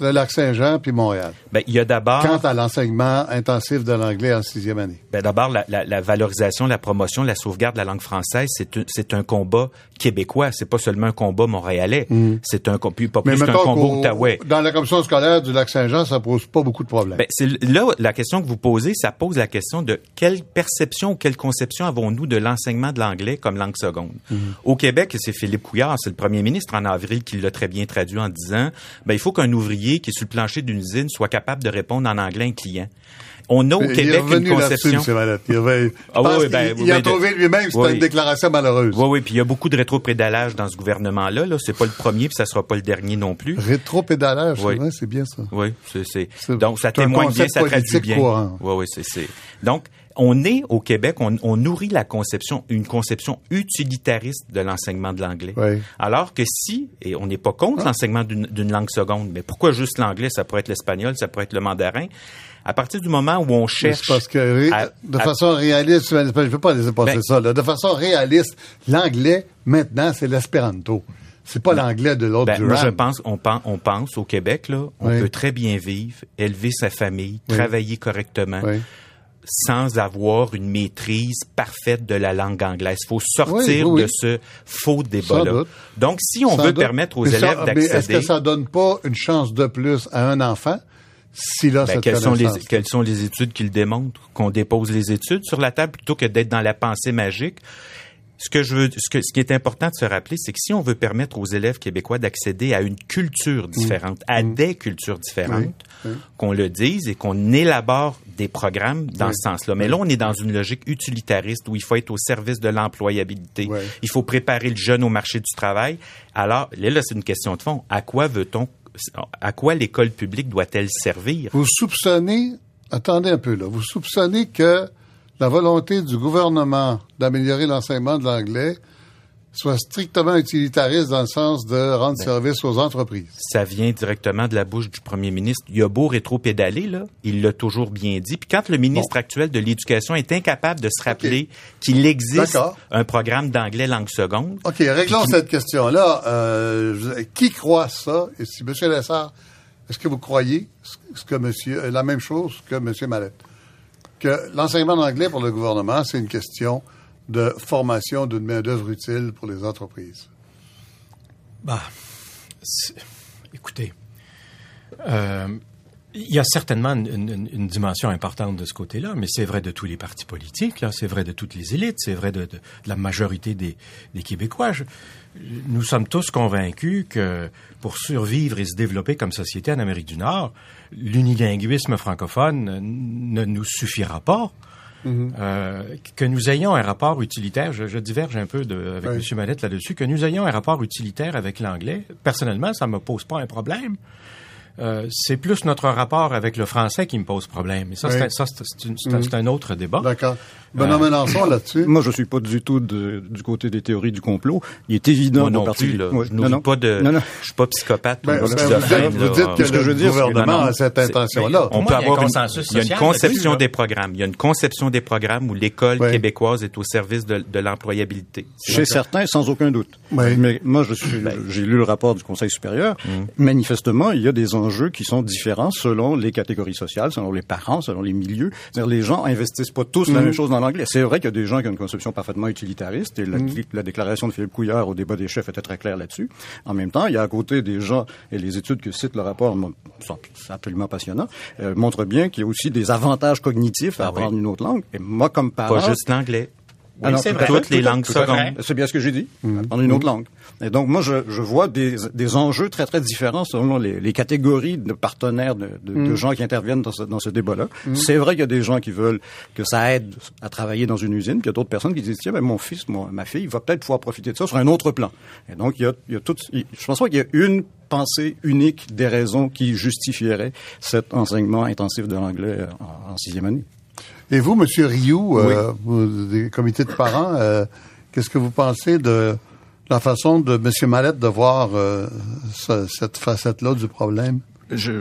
[SPEAKER 1] le Lac-Saint-Jean puis Montréal?
[SPEAKER 6] Ben, il y a d'abord...
[SPEAKER 1] Quant à l'enseignement intensif de l'anglais en sixième année.
[SPEAKER 6] Ben, d'abord, la, la, la, valorisation, la promotion, la sauvegarde de la langue française, c'est un, un combat québécois. C'est pas seulement un combat montréalais. Mm. C'est un, pas plus qu'un combat outaouais.
[SPEAKER 1] Dans la commission scolaire du Lac-Saint-Jean, ça pose pas beaucoup de problèmes.
[SPEAKER 6] Ben, là, la question que vous posez, ça pose la question de quelle perception ou quelle conception avons-nous de l'enseignement de l'anglais comme langue seconde? Mm. Au Québec, c'est Philippe Couillard, c'est le premier ministre en avril qui l'a très bien traduit en disant, ben, il faut qu'un ouvrier qui est sur le plancher d'une usine soit capable de répondre en anglais à un client. On a au Québec une conception.
[SPEAKER 1] Il, ah, oui, ben, il, a trouvé lui-même, c'était une déclaration malheureuse.
[SPEAKER 6] Oui, oui, puis il y a beaucoup de rétropédalage dans ce gouvernement-là. Là, c'est pas le premier, puis ça sera pas le dernier non plus.
[SPEAKER 1] Rétropédalage, oui. c'est bien ça.
[SPEAKER 6] Oui, c'est donc ça témoigne bien, ça traduit bien. Courant. Oui, oui, c'est donc on est au Québec, on, nourrit la conception, une conception utilitariste de l'enseignement de l'anglais. Alors que si, et on n'est pas contre ah. l'enseignement d'une langue seconde, mais pourquoi juste l'anglais? Ça pourrait être l'espagnol, ça pourrait être le mandarin. À partir du moment où on cherche...
[SPEAKER 1] Parce que de façon réaliste, je ne veux pas laisser passer ben ça, là. de façon réaliste, l'anglais, maintenant, c'est l'espéranto. C'est pas ben, l'anglais de l'autre
[SPEAKER 6] ben, Moi, je pense, on pense, on pense au Québec, là, on peut très bien vivre, élever sa famille, travailler correctement sans avoir une maîtrise parfaite de la langue anglaise. Il faut sortir de ce faux débat-là. Donc, si on veut permettre aux élèves d'accéder...
[SPEAKER 1] Est-ce que ça donne pas une chance de plus à un enfant si là, ben,
[SPEAKER 6] quelles, sont les, quelles sont les études qui le démontrent? Qu'on dépose les études sur la table plutôt que d'être dans la pensée magique? Ce que je veux, ce, que, ce qui est important de se rappeler, c'est que si on veut permettre aux élèves québécois d'accéder à une culture mmh. différente, à mmh. des cultures différentes, qu'on le dise et qu'on élabore des programmes dans ce sens-là. Mais là, on est dans une logique utilitariste où il faut être au service de l'employabilité. Il faut préparer le jeune au marché du travail. Alors, là, là c'est une question de fond. À quoi veut-on, à quoi l'école publique doit-elle servir?
[SPEAKER 1] Vous soupçonnez, attendez un peu là, vous soupçonnez que la volonté du gouvernement d'améliorer l'enseignement de l'anglais soit strictement utilitariste dans le sens de rendre ben, service aux entreprises.
[SPEAKER 6] Ça vient directement de la bouche du premier ministre. Il a beau rétro-pédaler, là, il l'a toujours bien dit. Puis quand le ministre actuel de l'Éducation est incapable de se rappeler qu'il existe un programme d'anglais langue seconde...
[SPEAKER 1] OK, réglons cette question-là. Euh, qui croit ça? Et si M. Lessard, est-ce que vous croyez ce que monsieur, la même chose que M. Mallette? Que l'enseignement d'anglais pour le gouvernement, c'est une question de formation d'une main-d'œuvre utile pour les entreprises?
[SPEAKER 8] Bah, écoutez, euh, il y a certainement une, dimension importante de ce côté-là, mais c'est vrai de tous les partis politiques, là, c'est vrai de toutes les élites, c'est vrai de, la majorité des, Québécois. nous sommes tous convaincus que pour survivre et se développer comme société en Amérique du Nord, l'unilinguisme francophone ne nous suffira pas. Mm-hmm. Euh, que nous ayons un rapport utilitaire, je, diverge un peu de, avec M. Mallette là-dessus, que nous ayons un rapport utilitaire avec l'anglais, personnellement, ça me pose pas un problème. Euh, c'est plus notre rapport avec le français qui me pose problème. Et ça, c'est un, un, autre débat.
[SPEAKER 1] D'accord. Benoît Mélenchon là-dessus?
[SPEAKER 7] Moi, je suis pas du tout de, du côté des théories du complot. Il est évident
[SPEAKER 6] Moi non plus, là. je non, non. pas de, non, non. je suis pas psychopathe.
[SPEAKER 1] Ben, ben, vous, dites, vous dites que, le, dire, gouvernement a cette intention-là.
[SPEAKER 6] On peut avoir une, il y a une conception des programmes. Il y a une conception des programmes où l'école québécoise est au service de, de l'employabilité.
[SPEAKER 7] Chez certains, sans aucun doute. Mais moi, je suis, ben. j'ai lu le rapport du Conseil supérieur. Mm. Manifestement, il y a des enjeux qui sont différents selon les catégories sociales, selon les parents, selon les milieux. C'est-à-dire, les gens investissent pas tous la mm. même chose dans l'anglais. C'est vrai qu'il y a des gens qui ont une conception parfaitement utilitariste et la, mm. la, déclaration de Philippe Couillard au débat des chefs était très claire là-dessus. En même temps, il y a à côté des gens, et les études que cite le rapport sont absolument passionnants, euh, montrent bien qu'il y a aussi des avantages cognitifs à ah apprendre une autre langue. Et moi, comme parent...
[SPEAKER 6] Pas juste l'anglais. Oui, c'est vrai. Toutes les langues secondes.
[SPEAKER 7] C'est bien ce que j'ai dit. Mm. En une autre mm. langue. Et donc, moi, je, je vois des, des, enjeux très, très différents selon les, les catégories de partenaires, de, de, de, mm. gens qui interviennent dans ce, dans ce débat-là. C'est vrai qu'il y a des gens qui veulent que ça aide à travailler dans une usine, puis il y a d'autres personnes qui disent, tiens, ben, mon fils, moi, ma fille, va peut-être pouvoir profiter de ça sur un autre plan. Et donc, il y a, il y a tout, je pense pas qu'il y a une pensée unique des raisons qui justifieraient cet enseignement intensif de l'anglais en, en sixième année.
[SPEAKER 1] Et vous, Monsieur Rioux, euh, des comités de parents, euh, qu'est-ce que vous pensez de la façon de Monsieur Mallette de voir euh, cette facette-là du problème?
[SPEAKER 5] Je,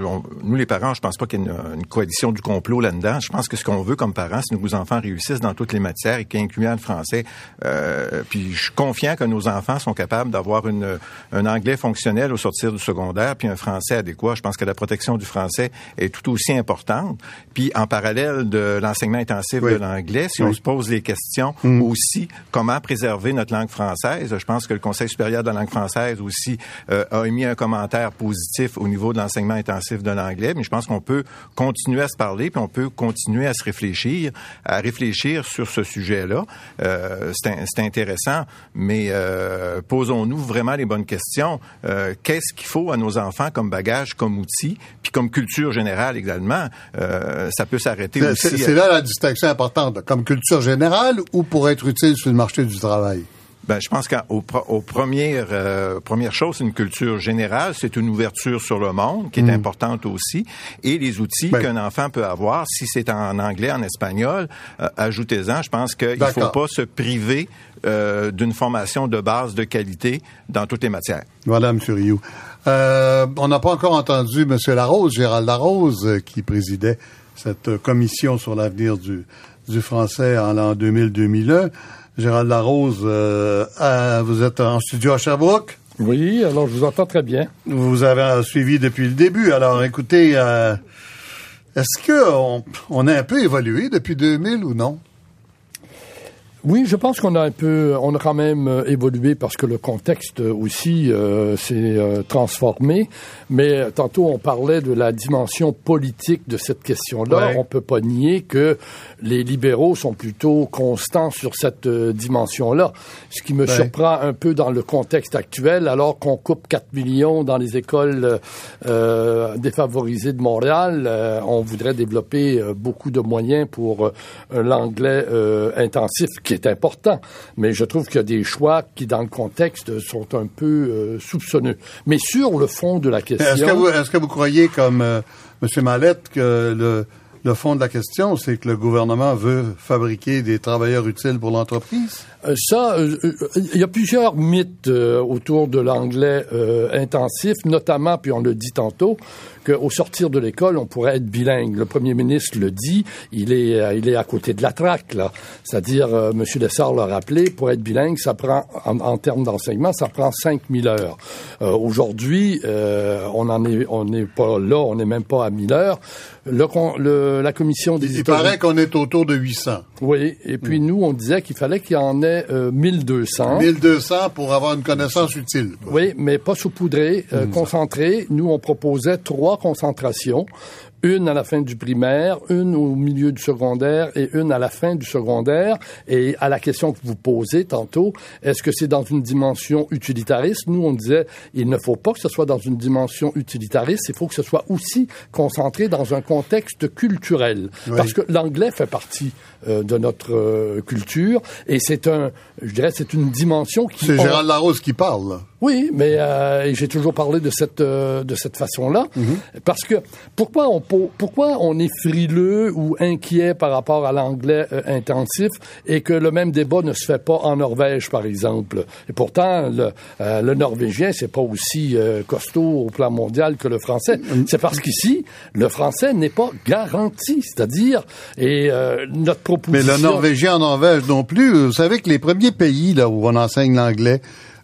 [SPEAKER 5] nous les parents, je pense pas qu'il y ait une, coalition du complot là-dedans. Je pense que ce qu'on veut comme parents, c'est que nos enfants réussissent dans toutes les matières et qu'incluant le français. Euh, puis je suis confiant que nos enfants sont capables d'avoir une, un anglais fonctionnel au sortir du secondaire, puis un français adéquat. Je pense que la protection du français est tout aussi importante. Puis en parallèle de l'enseignement intensif de l'anglais, si on se pose les questions mm. aussi, comment préserver notre langue française, je pense que le Conseil supérieur de la langue française aussi euh, a émis un commentaire positif au niveau de l'enseignement intensif de l'anglais, mais je pense qu'on peut continuer à se parler, puis on peut continuer à se réfléchir, à réfléchir sur ce sujet-là. Euh, c'est intéressant, mais euh, posons-nous vraiment les bonnes questions. Euh, Qu'est-ce qu'il faut à nos enfants comme bagage, comme outil, puis comme culture générale également? Ça peut s'arrêter aussi.
[SPEAKER 1] C'est là la distinction importante, comme culture générale ou pour être utile sur le marché du travail?
[SPEAKER 5] Ben, je pense qu'aux aux premières, euh, premières choses, une culture générale, c'est une ouverture sur le monde qui est mm. importante aussi. Et les outils ben. qu'un enfant peut avoir, si c'est en anglais, en espagnol, euh, ajoutez-en. Je pense qu'il ne faut pas se priver euh, d'une formation de base de qualité dans toutes les matières.
[SPEAKER 1] Voilà, M. Rioux. Euh, on n'a pas encore entendu M. Larose, Gérald Larose, euh, qui présidait cette commission sur l'avenir du, du français en l'an 2000-2001. Gérald Larose, euh, vous êtes en studio à Sherbrooke?
[SPEAKER 9] Oui, alors je vous entends très bien.
[SPEAKER 1] Vous avez suivi depuis le début. Alors écoutez, euh, est-ce qu'on on a un peu évolué depuis 2000 ou non?
[SPEAKER 9] Oui, je pense qu'on a un peu, on a quand même euh, évolué parce que le contexte aussi euh, s'est euh, transformé. Mais tantôt, on parlait de la dimension politique de cette question-là. On peut pas nier que les libéraux sont plutôt constants sur cette dimension-là. Ce qui me surprend un peu dans le contexte actuel, alors qu'on coupe 4 millions dans les écoles défavorisées de Montréal, on voudrait développer beaucoup de moyens pour l'anglais intensif qui est important, mais je trouve qu'il y a des choix qui, dans le contexte, sont un peu euh, soupçonneux. Mais sur le fond de la question...
[SPEAKER 1] Est-ce que vous, est-ce que vous croyez, comme euh, M. Mallette, que le, le fond de la question, c'est que le gouvernement veut fabriquer des travailleurs utiles pour l'entreprise?
[SPEAKER 9] Euh, ça, euh, euh, il y a plusieurs mythes autour de l'anglais intensif, notamment, puis on le dit tantôt, qu'au sortir de l'école, on pourrait être bilingue. Le premier ministre le dit, il est, il est à côté de la traque, là. C'est-à-dire, M. Dessart l'a rappelé, pour être bilingue, ça prend, en, termes d'enseignement, ça prend 5000 heures. Aujourd'hui, on en est, on n'est pas là, on n'est même pas à 1000 heures. Le, la commission des
[SPEAKER 1] Il paraît qu'on est autour de 800.
[SPEAKER 9] Oui, et puis hmm. nous, on disait qu'il fallait qu'il y en ait 1200.
[SPEAKER 1] 1200 euh, pour avoir une connaissance utile.
[SPEAKER 9] Oui, mais pas saupoudrée, euh, hmm. concentrée. Nous, on proposait trois concentrations une à la fin du primaire, une au milieu du secondaire et une à la fin du secondaire. Et à la question que vous posez tantôt, est-ce que c'est dans une dimension utilitariste? Nous, on disait, il ne faut pas que ce soit dans une dimension utilitariste, il faut que ce soit aussi concentré dans un contexte culturel. Parce que l'anglais fait partie euh, de notre euh, culture et c'est un, je dirais, c'est une dimension qui...
[SPEAKER 1] C'est Gérald Larose qui parle,
[SPEAKER 9] Oui, mais euh, j'ai toujours parlé de cette euh, de cette façon-là,
[SPEAKER 1] Mhm.
[SPEAKER 9] parce que pourquoi on po- pourquoi on est frileux ou inquiet par rapport à l'anglais euh, intensif et que le même débat ne se fait pas en Norvège, par exemple? Et pourtant, le, euh, le norvégien c'est pas aussi euh, costaud au plan mondial que le français.
[SPEAKER 1] Mhm.
[SPEAKER 9] C'est parce qu'ici, le français n'est pas garanti, c'est-à-dire et euh, notre
[SPEAKER 1] Mais
[SPEAKER 9] proposition.
[SPEAKER 1] le norvégien en Norvège non plus. Vous savez que les premiers pays là où on enseigne l'anglais,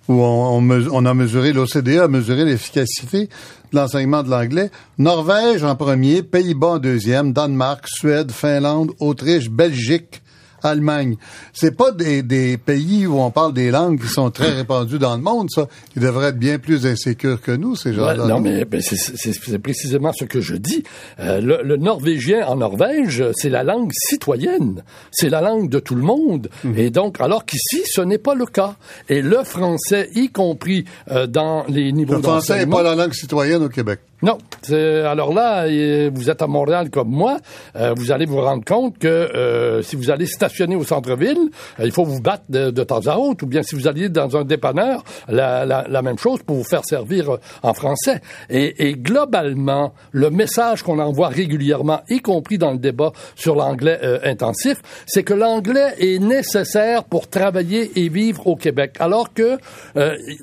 [SPEAKER 1] où on, on on a mesuré, l'OCDE a mesuré l'efficacité de l'enseignement de l'anglais, Norvège en premier, Pays-Bas en deuxième, Danemark, Suède, Finlande, Autriche, Belgique, Allemagne. C'est pas des, des pays où on parle des langues qui sont très répandues dans le monde, ça. Ils devraient être bien plus insécures que nous, ces gens-là.
[SPEAKER 9] Ouais, non, mais ben, c'est- précisément ce que je dis. Euh, le, le norvégien en Norvège, c'est la langue citoyenne. C'est la langue de tout le monde.
[SPEAKER 1] Mhm.
[SPEAKER 9] Et donc, alors qu'ici, ce n'est pas le cas. Et le français, y compris euh, dans les niveaux
[SPEAKER 1] Le français n'est
[SPEAKER 9] d'enseignement...
[SPEAKER 1] pas la langue citoyenne au Québec.
[SPEAKER 9] Non. Alors là, vous êtes à Montréal comme moi, euh, vous allez vous rendre compte que euh, si vous allez stationner au centre-ville, euh, il faut vous battre de, temps à autre. Ou bien si vous alliez dans un dépanneur, la, la, la même chose pour vous faire servir euh, en français. Et, et globalement, le message qu'on envoie régulièrement, y compris dans le débat sur l'anglais euh, intensif, c'est que l'anglais est nécessaire pour travailler et vivre au Québec. Alors que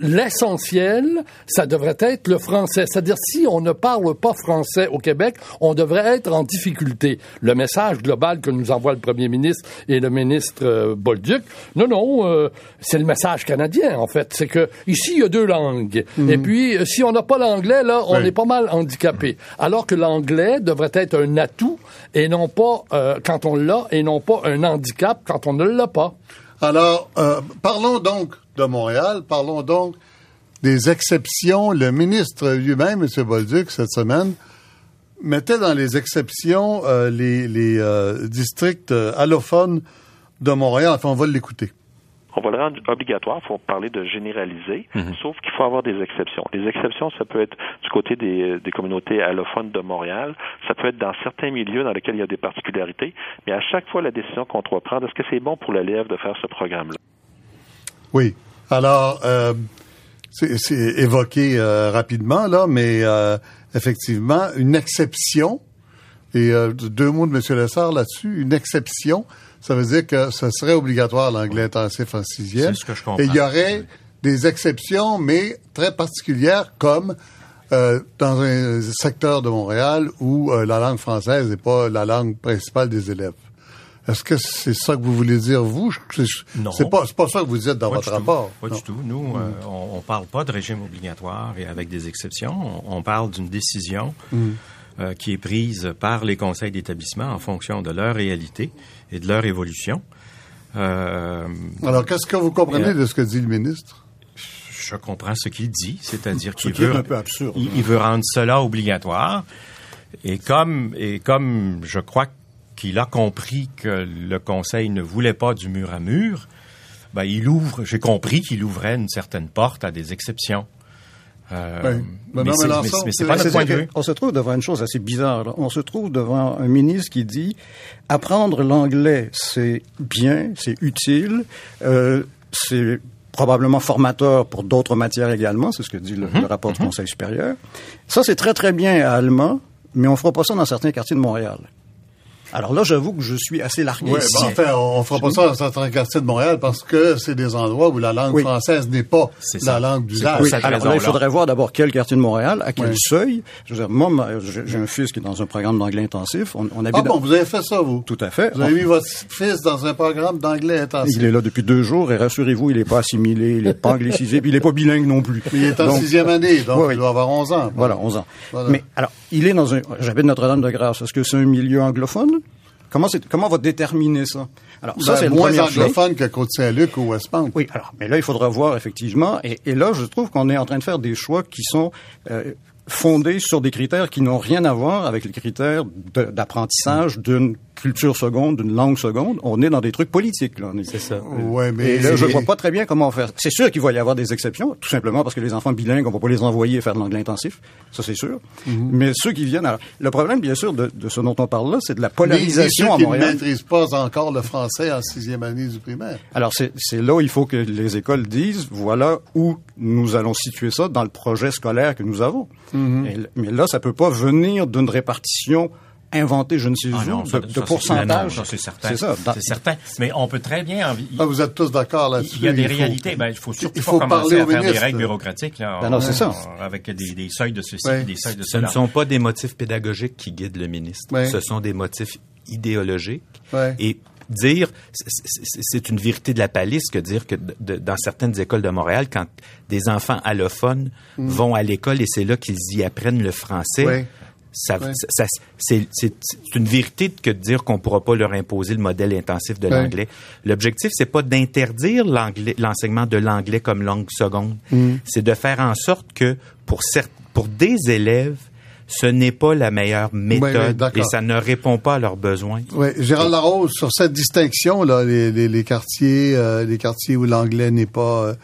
[SPEAKER 9] l'essentiel, ça devrait être le français. C'est-à-dire, si on ne parle pas français au Québec, on devrait être en difficulté. Le message global que nous envoie le premier ministre et le ministre euh, Bolduc, non, non, euh, c'est le message canadien, en fait. C'est que ici, il y a deux langues. Et puis, euh, si on n'a pas l'anglais, là, on
[SPEAKER 1] Oui.
[SPEAKER 9] est pas mal handicapé. Alors que l'anglais devrait être un atout et non pas, euh, quand on l'a, et non pas un handicap quand on ne l'a pas.
[SPEAKER 1] Alors, parlons donc de Montréal, parlons donc des exceptions. Le ministre lui-même, M. Bolduc, cette semaine, mettait dans les exceptions euh, les, les euh, districts euh, allophones de Montréal. Enfin, on va l'écouter.
[SPEAKER 4] On va le rendre obligatoire, il faut parler de généraliser, sauf qu'il faut avoir des exceptions. Les exceptions, ça peut être du côté des, des communautés allophones de Montréal, ça peut être dans certains milieux dans lesquels il y a des particularités, mais à chaque fois, la décision qu'on doit prendre, est-ce que c'est bon pour l'élève de faire ce programme-là?
[SPEAKER 1] Oui. Alors, euh, c'est évoqué euh, rapidement, là, mais euh, effectivement, une exception, et euh, deux mots de M. Lessard là-dessus, une exception, ça veut dire que ce serait obligatoire l'anglais intensif en sixième.
[SPEAKER 2] C'est ce que je comprends.
[SPEAKER 1] Et il y aurait des exceptions, mais très particulières, comme euh, dans un secteur de Montréal où euh, la langue française n'est pas la langue principale des élèves. Est-ce que c'est ça que vous voulez dire, vous?
[SPEAKER 2] Non.
[SPEAKER 1] C'est pas, pas ça que vous dites dans
[SPEAKER 2] Pas
[SPEAKER 1] votre rapport.
[SPEAKER 2] Pas
[SPEAKER 1] Non.
[SPEAKER 2] du tout. Nous, euh, on, on parle pas de régime obligatoire et avec des exceptions. On, on parle d'une décision euh, qui est prise par les conseils d'établissement en fonction de leur réalité et de leur évolution. Euh,
[SPEAKER 1] Alors, qu'est-ce que vous comprenez de ce que dit le ministre?
[SPEAKER 2] je comprends ce qu'il dit, c'est-à dire
[SPEAKER 7] Ce
[SPEAKER 2] qu'il veut,
[SPEAKER 7] un peu absurde.
[SPEAKER 2] il, il veut rendre cela obligatoire. Et comme, et comme je crois qu'il a compris que le Conseil ne voulait pas du mur à mur, ben, il ouvre, j'ai compris qu'il ouvrait une certaine porte à des exceptions. Euh,
[SPEAKER 1] Oui. Mais
[SPEAKER 2] mais c'est-
[SPEAKER 1] mais
[SPEAKER 2] pas
[SPEAKER 7] C'est-à-dire
[SPEAKER 2] point de vue.
[SPEAKER 7] On se trouve devant une chose assez bizarre. là. On se trouve devant un ministre qui dit apprendre l'anglais, c'est bien, c'est utile, euh, c'est probablement formateur pour d'autres matières également, c'est ce que dit le,
[SPEAKER 2] Mhm.
[SPEAKER 7] le rapport du Conseil supérieur. Ça, c'est très très bien à allemand, mais on fera pas ça dans certains quartiers de Montréal. Alors là, j'avoue que je suis assez largué.
[SPEAKER 1] Oui, ben, enfin, on, on fera pas ça dans certains quartiers de Montréal parce que c'est des endroits où la langue
[SPEAKER 7] Oui.
[SPEAKER 1] française n'est pas la
[SPEAKER 2] ça.
[SPEAKER 1] langue d'usage.
[SPEAKER 7] Oui, alors là, il faudrait voir d'abord quel quartier de Montréal, à quel
[SPEAKER 1] Oui.
[SPEAKER 7] seuil. Je veux dire, moi, j'ai un fils qui est dans un programme d'anglais intensif. On, on habite
[SPEAKER 1] Ah
[SPEAKER 7] dans-
[SPEAKER 1] bon, vous avez fait ça, vous?
[SPEAKER 7] Tout à fait.
[SPEAKER 1] Vous avez mis votre fils dans un programme d'anglais intensif.
[SPEAKER 7] Il est là depuis deux jours et rassurez-vous, il n'est pas assimilé, il n'est pas anglicisé, puis il n'est pas bilingue non plus.
[SPEAKER 1] Mais il est en
[SPEAKER 7] Donc,
[SPEAKER 1] sixième année, donc
[SPEAKER 7] Oui, oui.
[SPEAKER 1] il doit avoir 11 ans.
[SPEAKER 7] Voilà, 11 ans.
[SPEAKER 1] Voilà.
[SPEAKER 7] Mais alors, il est dans un... J'habite Notre-Dame-de-Grâce. Est-ce que c'est un milieu anglophone? Comment, c'est, comment on va déterminer ça? Alors, ça,
[SPEAKER 1] Ben,
[SPEAKER 7] c'est
[SPEAKER 1] moins anglophone que Côte-Saint-Luc ou Westmount.
[SPEAKER 7] Oui, alors, mais là, il faudra voir effectivement. Et, et là, je trouve qu'on est en train de faire des choix qui sont euh, fondée sur des critères qui n'ont rien à voir avec les critères d'apprentissage d'une culture seconde, d'une langue seconde. On est dans des trucs politiques. Là.
[SPEAKER 6] C'est ça.
[SPEAKER 1] Ouais, mais
[SPEAKER 7] Et là, je vois pas très bien comment faire. C'est sûr qu'il va y avoir des exceptions, tout simplement parce que les enfants bilingues, on va pas les envoyer faire de l'anglais intensif. Ça, c'est sûr. Mais ceux qui viennent... Alors, le problème, bien sûr, de, de ce dont on parle là, c'est de la
[SPEAKER 1] Mais
[SPEAKER 7] polarisation
[SPEAKER 1] ceux
[SPEAKER 7] à
[SPEAKER 1] qui ne
[SPEAKER 7] Montréal.
[SPEAKER 1] maîtrisent pas encore le français en sixième année du primaire.
[SPEAKER 7] Alors, c'est c'est là où il faut que les écoles disent, voilà où nous allons situer ça dans le projet scolaire que nous avons.
[SPEAKER 1] Mhm.
[SPEAKER 7] Et l- mais là, ça peut pas venir d'une répartition inventée, je ne sais
[SPEAKER 2] Ah
[SPEAKER 7] où,
[SPEAKER 2] non,
[SPEAKER 7] de,
[SPEAKER 2] ça-
[SPEAKER 7] de
[SPEAKER 2] ça,
[SPEAKER 7] pourcentage.
[SPEAKER 2] c'est certain.
[SPEAKER 7] C'est ça. Dans-
[SPEAKER 2] C'est certain. Mais on peut très bien.
[SPEAKER 1] Ah, vous êtes tous d'accord là-dessus.
[SPEAKER 2] Il y a des
[SPEAKER 1] il faut-
[SPEAKER 2] réalités. Ben, il faut surtout
[SPEAKER 1] il
[SPEAKER 2] pas
[SPEAKER 1] faut
[SPEAKER 2] commencer
[SPEAKER 1] parler
[SPEAKER 2] à faire des règles bureaucratiques là,
[SPEAKER 7] Ben non, c'est ça.
[SPEAKER 2] avec des, des seuils de ceci,
[SPEAKER 1] Ouais.
[SPEAKER 2] des seuils de
[SPEAKER 6] Ce ne
[SPEAKER 2] cela.
[SPEAKER 6] sont pas des motifs pédagogiques qui guident le ministre.
[SPEAKER 1] Ouais.
[SPEAKER 6] Ce sont des motifs idéologiques.
[SPEAKER 1] Ouais.
[SPEAKER 6] Et dire, c'est- une vérité de la palisse que dire que de- dans certaines écoles de Montréal, quand des enfants allophones vont à l'école et c'est là qu'ils y apprennent le français,
[SPEAKER 1] Ouais.
[SPEAKER 6] ça,
[SPEAKER 1] Ouais.
[SPEAKER 6] ça- c'est une vérité que de dire qu'on pourra pas leur imposer le modèle intensif de
[SPEAKER 1] Ouais.
[SPEAKER 6] l'anglais. L'objectif, c'est pas d'interdire l'enseignement de l'anglais comme langue seconde. C'est de faire en sorte que pour certes, pour des élèves, ce n'est pas la meilleure méthode et ça ne répond pas à leurs besoins.
[SPEAKER 1] Oui, Gérald Larose, sur cette distinction, là, les, les, les quartiers, euh, les quartiers où l'anglais n'est pas, euh,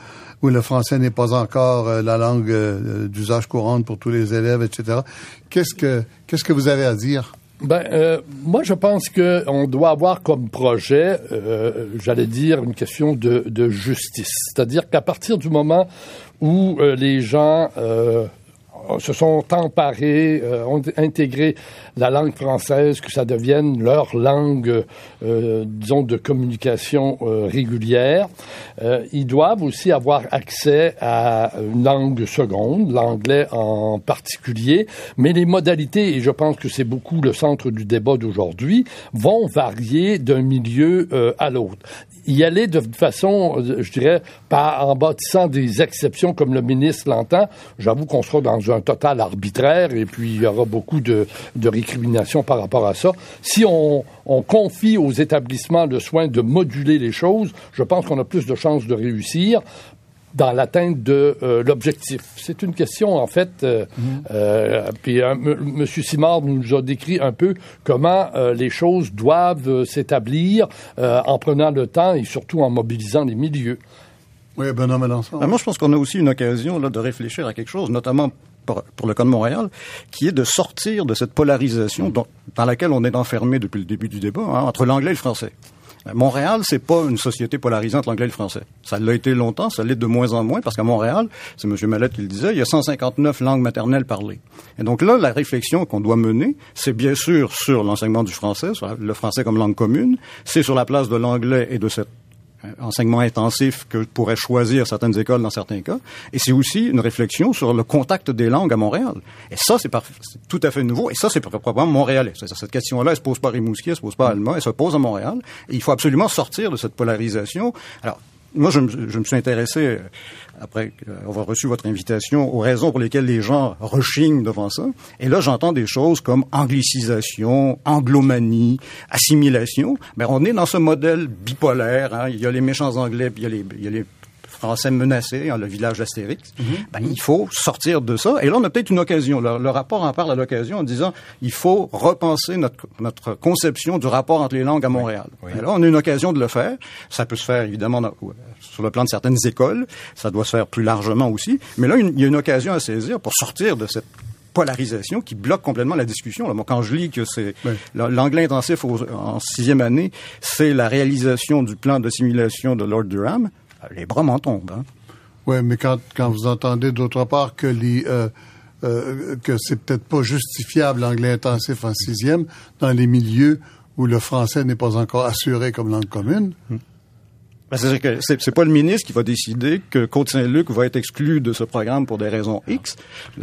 [SPEAKER 1] où le français n'est pas encore euh, la langue euh, d'usage courante pour tous les élèves, etc. Qu'est-ce que, qu'est-ce que vous avez à dire?
[SPEAKER 9] Ben, euh, moi, je pense qu'on doit avoir comme projet, euh, j'allais dire, une question de, de justice. C'est-à-dire qu'à partir du moment où euh, les gens euh, se sont emparés, euh, ont intégré la langue française, que ça devienne leur langue, euh, disons, de communication euh, régulière. Euh, ils doivent aussi avoir accès à une langue seconde, l'anglais en particulier, mais les modalités, et je pense que c'est beaucoup le centre du débat d'aujourd'hui, vont varier d'un milieu euh, à l'autre y aller de façon, euh, je dirais, pas en bâtissant des exceptions comme le ministre l'entend. J'avoue qu'on sera dans un total arbitraire et puis il y aura beaucoup de, de récriminations par rapport à ça. Si on, on confie aux établissements le soin de moduler les choses, je pense qu'on a plus de chances de réussir dans l'atteinte de euh, l'objectif. C'est une question, en fait, euh, euh, puis euh, M. Monsieur Simard nous a décrit un peu comment euh, les choses doivent euh, s'établir euh, en prenant le temps et surtout en mobilisant les milieux.
[SPEAKER 1] Oui, Benoît Mélenchon.
[SPEAKER 7] Ben, moi, je pense qu'on a aussi une occasion là, de réfléchir à quelque chose, notamment pour, le cas de Montréal, qui est de sortir de cette polarisation dont- dans laquelle on est enfermé depuis le début du débat hein, entre l'anglais et le français. Montréal, c'est pas une société polarisante l'anglais et le français. Ça l'a été longtemps, ça l'est de moins en moins, parce qu'à Montréal, c'est M. Mallette qui le disait, il y a 159 langues maternelles parlées. Et donc là, la réflexion qu'on doit mener, c'est bien sûr sur l'enseignement du français, sur le français comme langue commune, c'est sur la place de l'anglais et de cette enseignement intensif que pourraient choisir certaines écoles dans certains cas. Et c'est aussi une réflexion sur le contact des langues à Montréal. Et ça, c'est tout à fait nouveau. Et ça, c'est probablement montréalais. Cette question-là, elle se pose pas à Rimouski, elle se pose pas à Alma, elle se pose à Montréal. Et il faut absolument sortir de cette polarisation. Alors, moi, je me, je me suis intéressé, euh, après avoir reçu votre invitation, aux raisons pour lesquelles les gens rechignent devant ça. Et là, j'entends des choses comme anglicisation, anglomanie, assimilation. Ben, on est dans ce modèle bipolaire. hein. Il y a les méchants anglais, puis il y a les, il y a les Français menacés, hein, le village d'Astérix. Ben, il faut sortir de ça. Et là, on a peut-être une occasion. Le, le rapport en parle à l'occasion en disant il faut repenser notre, notre conception du rapport entre les langues à Montréal. Et là, on a une occasion de le faire. Ça peut se faire, évidemment, dans- sur le plan de certaines écoles. Ça doit se faire plus largement aussi. Mais là, une- il y a une occasion à saisir pour sortir de cette polarisation qui bloque complètement la discussion. Là, moi, quand je lis que c'est la- l'anglais intensif en sixième année, c'est la réalisation du plan d'assimilation de Lord Durham, les bras m'en tombent. Hein.
[SPEAKER 1] Oui, mais quand, quand vous entendez d'autre part que les euh, euh, que c'est peut-être pas justifiable l'anglais intensif en sixième dans les milieux où le français n'est pas encore assuré comme langue commune.
[SPEAKER 7] Ben, C'est-à-dire que c'est c'est pas le ministre qui va décider que Côte-Saint-Luc va être exclu de ce programme pour des raisons X.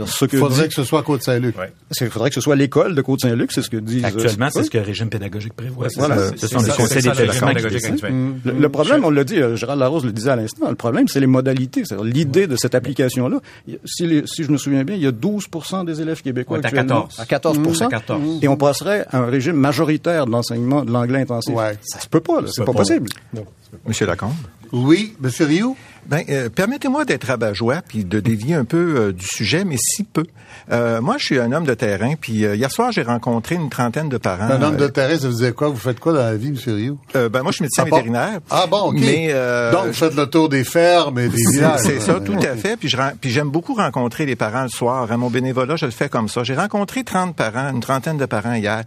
[SPEAKER 7] Ce que
[SPEAKER 1] Il faudrait
[SPEAKER 7] dit-
[SPEAKER 1] que ce soit Côte-Saint-Luc.
[SPEAKER 7] c'est- il faudrait que ce soit l'école de Côte-Saint-Luc, c'est ce que disent.
[SPEAKER 6] Actuellement, c'est ce que le régime pédagogique prévoit.
[SPEAKER 7] Voilà.
[SPEAKER 6] Ce
[SPEAKER 2] C'est
[SPEAKER 6] sont les
[SPEAKER 2] ça,
[SPEAKER 6] conseils
[SPEAKER 2] c'est ça, le.
[SPEAKER 7] Le, le problème, on l'a dit, euh, Gérald Larose le disait à l'instant, le problème, c'est les modalités, c'est l'idée de cette application-là. Si, les- si je me souviens bien, il y a 12% des élèves québécois
[SPEAKER 2] Ouais, à
[SPEAKER 7] actuellement.
[SPEAKER 2] 14.
[SPEAKER 7] À 14
[SPEAKER 2] Mmh, à 14.
[SPEAKER 7] Et on passerait à un régime majoritaire d'enseignement de l'anglais intensif.
[SPEAKER 1] Ouais.
[SPEAKER 7] Ça se peut pas, là, c'est pas,
[SPEAKER 8] pas.
[SPEAKER 7] possible.
[SPEAKER 5] Monsieur Lacombe?
[SPEAKER 1] Oui, Monsieur Rioux?
[SPEAKER 5] Ben, euh, permettez-moi d'être rabat-joie puis de dévier un peu euh, du sujet, mais si peu. Euh, moi, je suis un homme de terrain, puis hier soir, j'ai rencontré une trentaine de parents.
[SPEAKER 1] Un homme de terrain, ça vous dire quoi? Vous faites quoi dans la vie, M. Rio?
[SPEAKER 5] ben, moi, je suis médecin
[SPEAKER 1] Ah
[SPEAKER 5] vétérinaire.
[SPEAKER 1] Ah bon, OK.
[SPEAKER 5] Mais,
[SPEAKER 1] Donc, vous faites le tour des fermes et des villages.
[SPEAKER 5] C'est ça, tout à fait. Puis je puis j'aime beaucoup rencontrer les parents le soir. À mon bénévolat, je le fais comme ça. J'ai rencontré 30 parents, une trentaine de parents hier.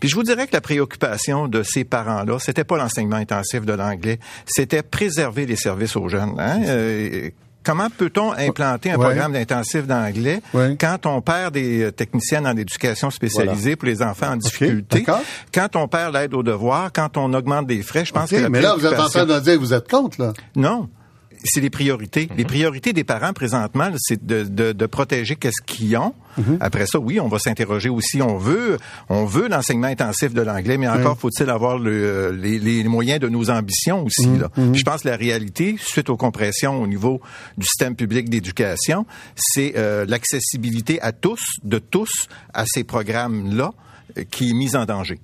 [SPEAKER 5] Puis je vous dirais que la préoccupation de ces parents-là, c'était pas l'enseignement intensif de l'anglais, c'était préserver les services aux jeunes. Hein? Euh, Comment peut-on implanter un
[SPEAKER 1] Ouais.
[SPEAKER 5] programme d'intensif d'anglais
[SPEAKER 1] Ouais.
[SPEAKER 5] quand on perd des euh, techniciennes en éducation spécialisée pour les enfants en difficulté, quand on perd l'aide aux devoirs, quand on augmente des frais? Je pense que la
[SPEAKER 1] mais là, vous êtes en train de dire que vous êtes contre, là.
[SPEAKER 5] non. C'est les priorités. Les priorités des parents présentement, là, c'est de, de, de protéger qu'est-ce qu'ils ont. Après ça, oui, on va s'interroger aussi. On veut, on veut l'enseignement intensif de l'anglais, mais encore faut-il avoir le- les, les moyens de nos ambitions aussi. Là. Puis Je pense que la réalité, suite aux compressions au niveau du système public d'éducation, c'est euh, l'accessibilité à tous, de tous, à ces programmes-là, euh, qui est mise en danger.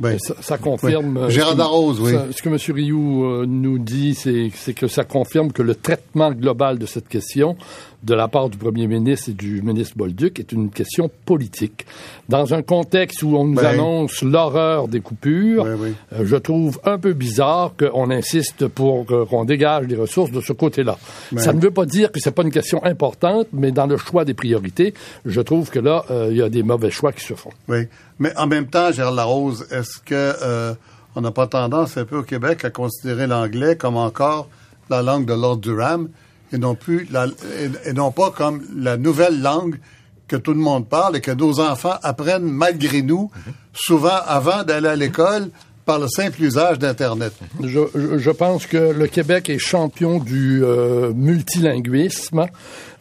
[SPEAKER 1] Ben,
[SPEAKER 9] Ça, ça confirme. Euh,
[SPEAKER 1] Gérard
[SPEAKER 9] ce que-
[SPEAKER 1] Darroze, oui.
[SPEAKER 9] ça- ce que M. Rioux euh, nous dit, c'est c'est que ça confirme que le traitement global de cette question, de la part du premier ministre et du ministre Bolduc, est une question politique. Dans un contexte où on nous
[SPEAKER 1] Ben.
[SPEAKER 9] annonce l'horreur des coupures,
[SPEAKER 1] oui.
[SPEAKER 9] euh, je trouve un peu bizarre qu'on insiste pour qu'on dégage des ressources de ce côté-là. Ça ne veut pas dire que c'est pas une question importante, mais dans le choix des priorités, je trouve que là, euh, il y a des mauvais choix qui se font.
[SPEAKER 1] Oui. Mais en même temps, Gérard Larose, est-ce que euh, on n'a pas tendance un peu au Québec à considérer l'anglais comme encore la langue de Lord Durham et non plus la, et, non pas comme la nouvelle langue que tout le monde parle et que nos enfants apprennent malgré nous, souvent avant d'aller à l'école, par le simple usage d'Internet.
[SPEAKER 9] Je, je- je pense que le Québec est champion du euh, multilinguisme.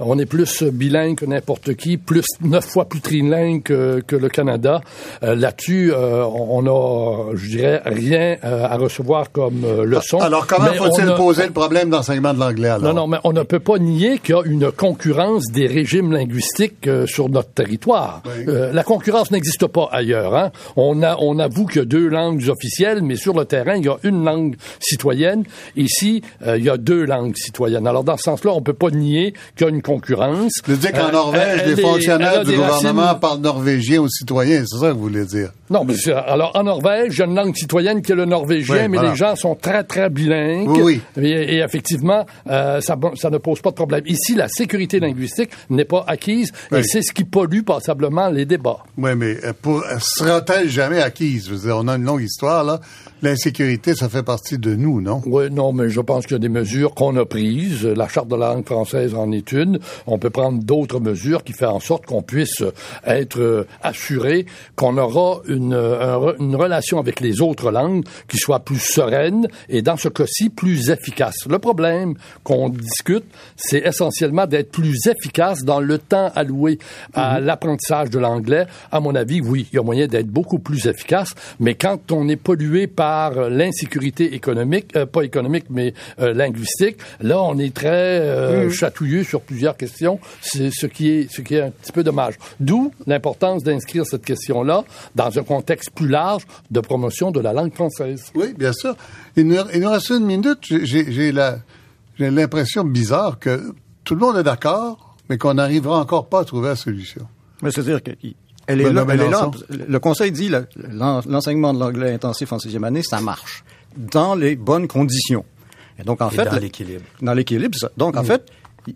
[SPEAKER 9] On est plus bilingue que n'importe qui, plus neuf fois plus trilingue que, que le Canada. Euh, Là-dessus, euh, on a, je dirais, rien euh, à recevoir comme leçon.
[SPEAKER 1] Alors, comment faut-il
[SPEAKER 9] a-
[SPEAKER 1] poser le problème d'enseignement de l'anglais, alors?
[SPEAKER 9] non, non, mais on ne peut pas nier qu'il y a une concurrence des régimes linguistiques sur notre territoire.
[SPEAKER 1] Oui.
[SPEAKER 9] La concurrence n'existe pas ailleurs. Hein? On, a, on avoue qu'il y a deux langues officielles, mais sur le terrain, il y a une langue citoyenne. Ici, il y a deux langues citoyennes. Alors, dans ce sens-là, on peut pas nier qu'il y a une concurrence.
[SPEAKER 1] Je veux dire qu'en
[SPEAKER 9] Euh,
[SPEAKER 1] Norvège, les fonctionnaires du gouvernement
[SPEAKER 9] racines-
[SPEAKER 1] parlent norvégien aux citoyens, c'est ça que vous voulez dire?
[SPEAKER 9] Non, mais alors en Norvège, il y a une langue citoyenne qui est le norvégien,
[SPEAKER 1] Oui,
[SPEAKER 9] mais
[SPEAKER 1] voilà.
[SPEAKER 9] les gens sont très très bilingues.
[SPEAKER 1] Oui, oui.
[SPEAKER 9] Et, et effectivement, euh, ça, ça ne pose pas de problème. Ici, la sécurité linguistique n'est pas acquise, et c'est ce qui pollue passablement les débats.
[SPEAKER 1] Oui, mais euh, pour, sera-t-elle jamais acquise? Je veux dire, on a une longue histoire, là. L'insécurité, ça fait partie de nous, non?
[SPEAKER 9] Oui, non, mais je pense qu'il y a des mesures qu'on a prises. La charte de la langue française en est une. On peut prendre d'autres mesures qui font en sorte qu'on puisse être euh, assuré qu'on aura une, euh, une relation avec les autres langues qui soit plus sereine et dans ce cas-ci plus efficace. Le problème qu'on discute, c'est essentiellement d'être plus efficace dans le temps alloué à l'apprentissage de l'anglais. À mon avis, oui, il y a moyen d'être beaucoup plus efficace, mais quand on est pollué par l'insécurité économique, euh, pas économique, mais euh, linguistique, là, on est très euh, chatouilleux sur plusieurs questions, c'est ce qui est ce qui est un petit peu dommage. D'où l'importance d'inscrire cette question-là dans un contexte plus large de promotion de la langue française.
[SPEAKER 1] Oui, bien sûr. Il nous, il nous reste une minute. J'ai- l'impression bizarre que tout le monde est d'accord, mais qu'on n'arrivera encore pas à trouver la solution.
[SPEAKER 7] Mais c'est-à-dire qu'elle est
[SPEAKER 1] Benoît
[SPEAKER 7] là, elle est là. Le Conseil dit le- l'en- l'enseignement de l'anglais intensif en sixième année, ça marche dans les bonnes conditions. Et donc en
[SPEAKER 6] Et
[SPEAKER 7] fait,
[SPEAKER 6] dans l'équilibre.
[SPEAKER 7] Dans l'équilibre. Donc en fait,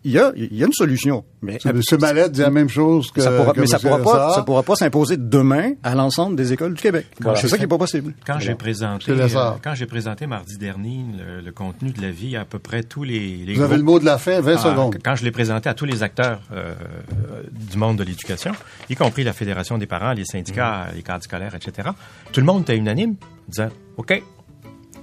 [SPEAKER 7] il y a, il y a une solution. Mais
[SPEAKER 1] M. Mallette dit la même chose que.
[SPEAKER 7] ça pourra,
[SPEAKER 1] que
[SPEAKER 7] mais ça pourra pas, ça pourra pas s'imposer demain à l'ensemble des écoles du Québec.
[SPEAKER 2] Voilà.
[SPEAKER 7] C'est ça qui est pas possible.
[SPEAKER 2] Quand j'ai présenté, euh, quand j'ai présenté mardi dernier le, le contenu de la vie à peu près tous les, les
[SPEAKER 1] Vous avez le mot de la fin, 20
[SPEAKER 2] Ah,
[SPEAKER 1] secondes.
[SPEAKER 2] Quand je l'ai présenté à tous les acteurs euh, du monde de l'éducation, y compris la Fédération des parents, les syndicats, les cadres scolaires, etc., tout le monde était unanime, disant OK,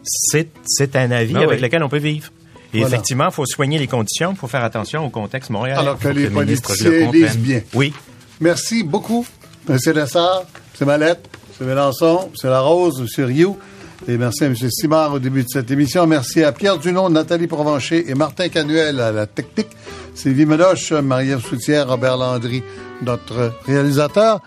[SPEAKER 2] c'est c'est un avis
[SPEAKER 6] Ben
[SPEAKER 2] avec
[SPEAKER 6] oui.
[SPEAKER 2] lequel on peut vivre. Et
[SPEAKER 1] Voilà.
[SPEAKER 2] effectivement, il faut soigner les conditions, il faut faire attention au contexte montréalais.
[SPEAKER 1] Alors que les politiciens lisent bien.
[SPEAKER 2] Oui.
[SPEAKER 1] Merci beaucoup, M. Lessard, M. Mallette, M. Mélenchon, M. Larose, M. Rioux. Et merci à M. Simard au début de cette émission. Merci à Pierre Dunon, Nathalie Provencher et Martin Canuel à la technique. Sylvie Meloche, Marie-Ève Soutière, Robert Landry, notre réalisateur.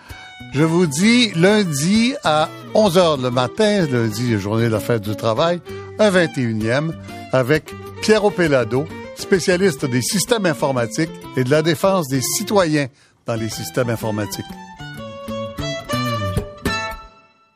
[SPEAKER 1] Je vous dis lundi à 11h le matin, lundi, journée de la fête du travail, un 21e, avec Piero Pelado, spécialiste des systèmes informatiques et de la défense des citoyens dans les systèmes informatiques.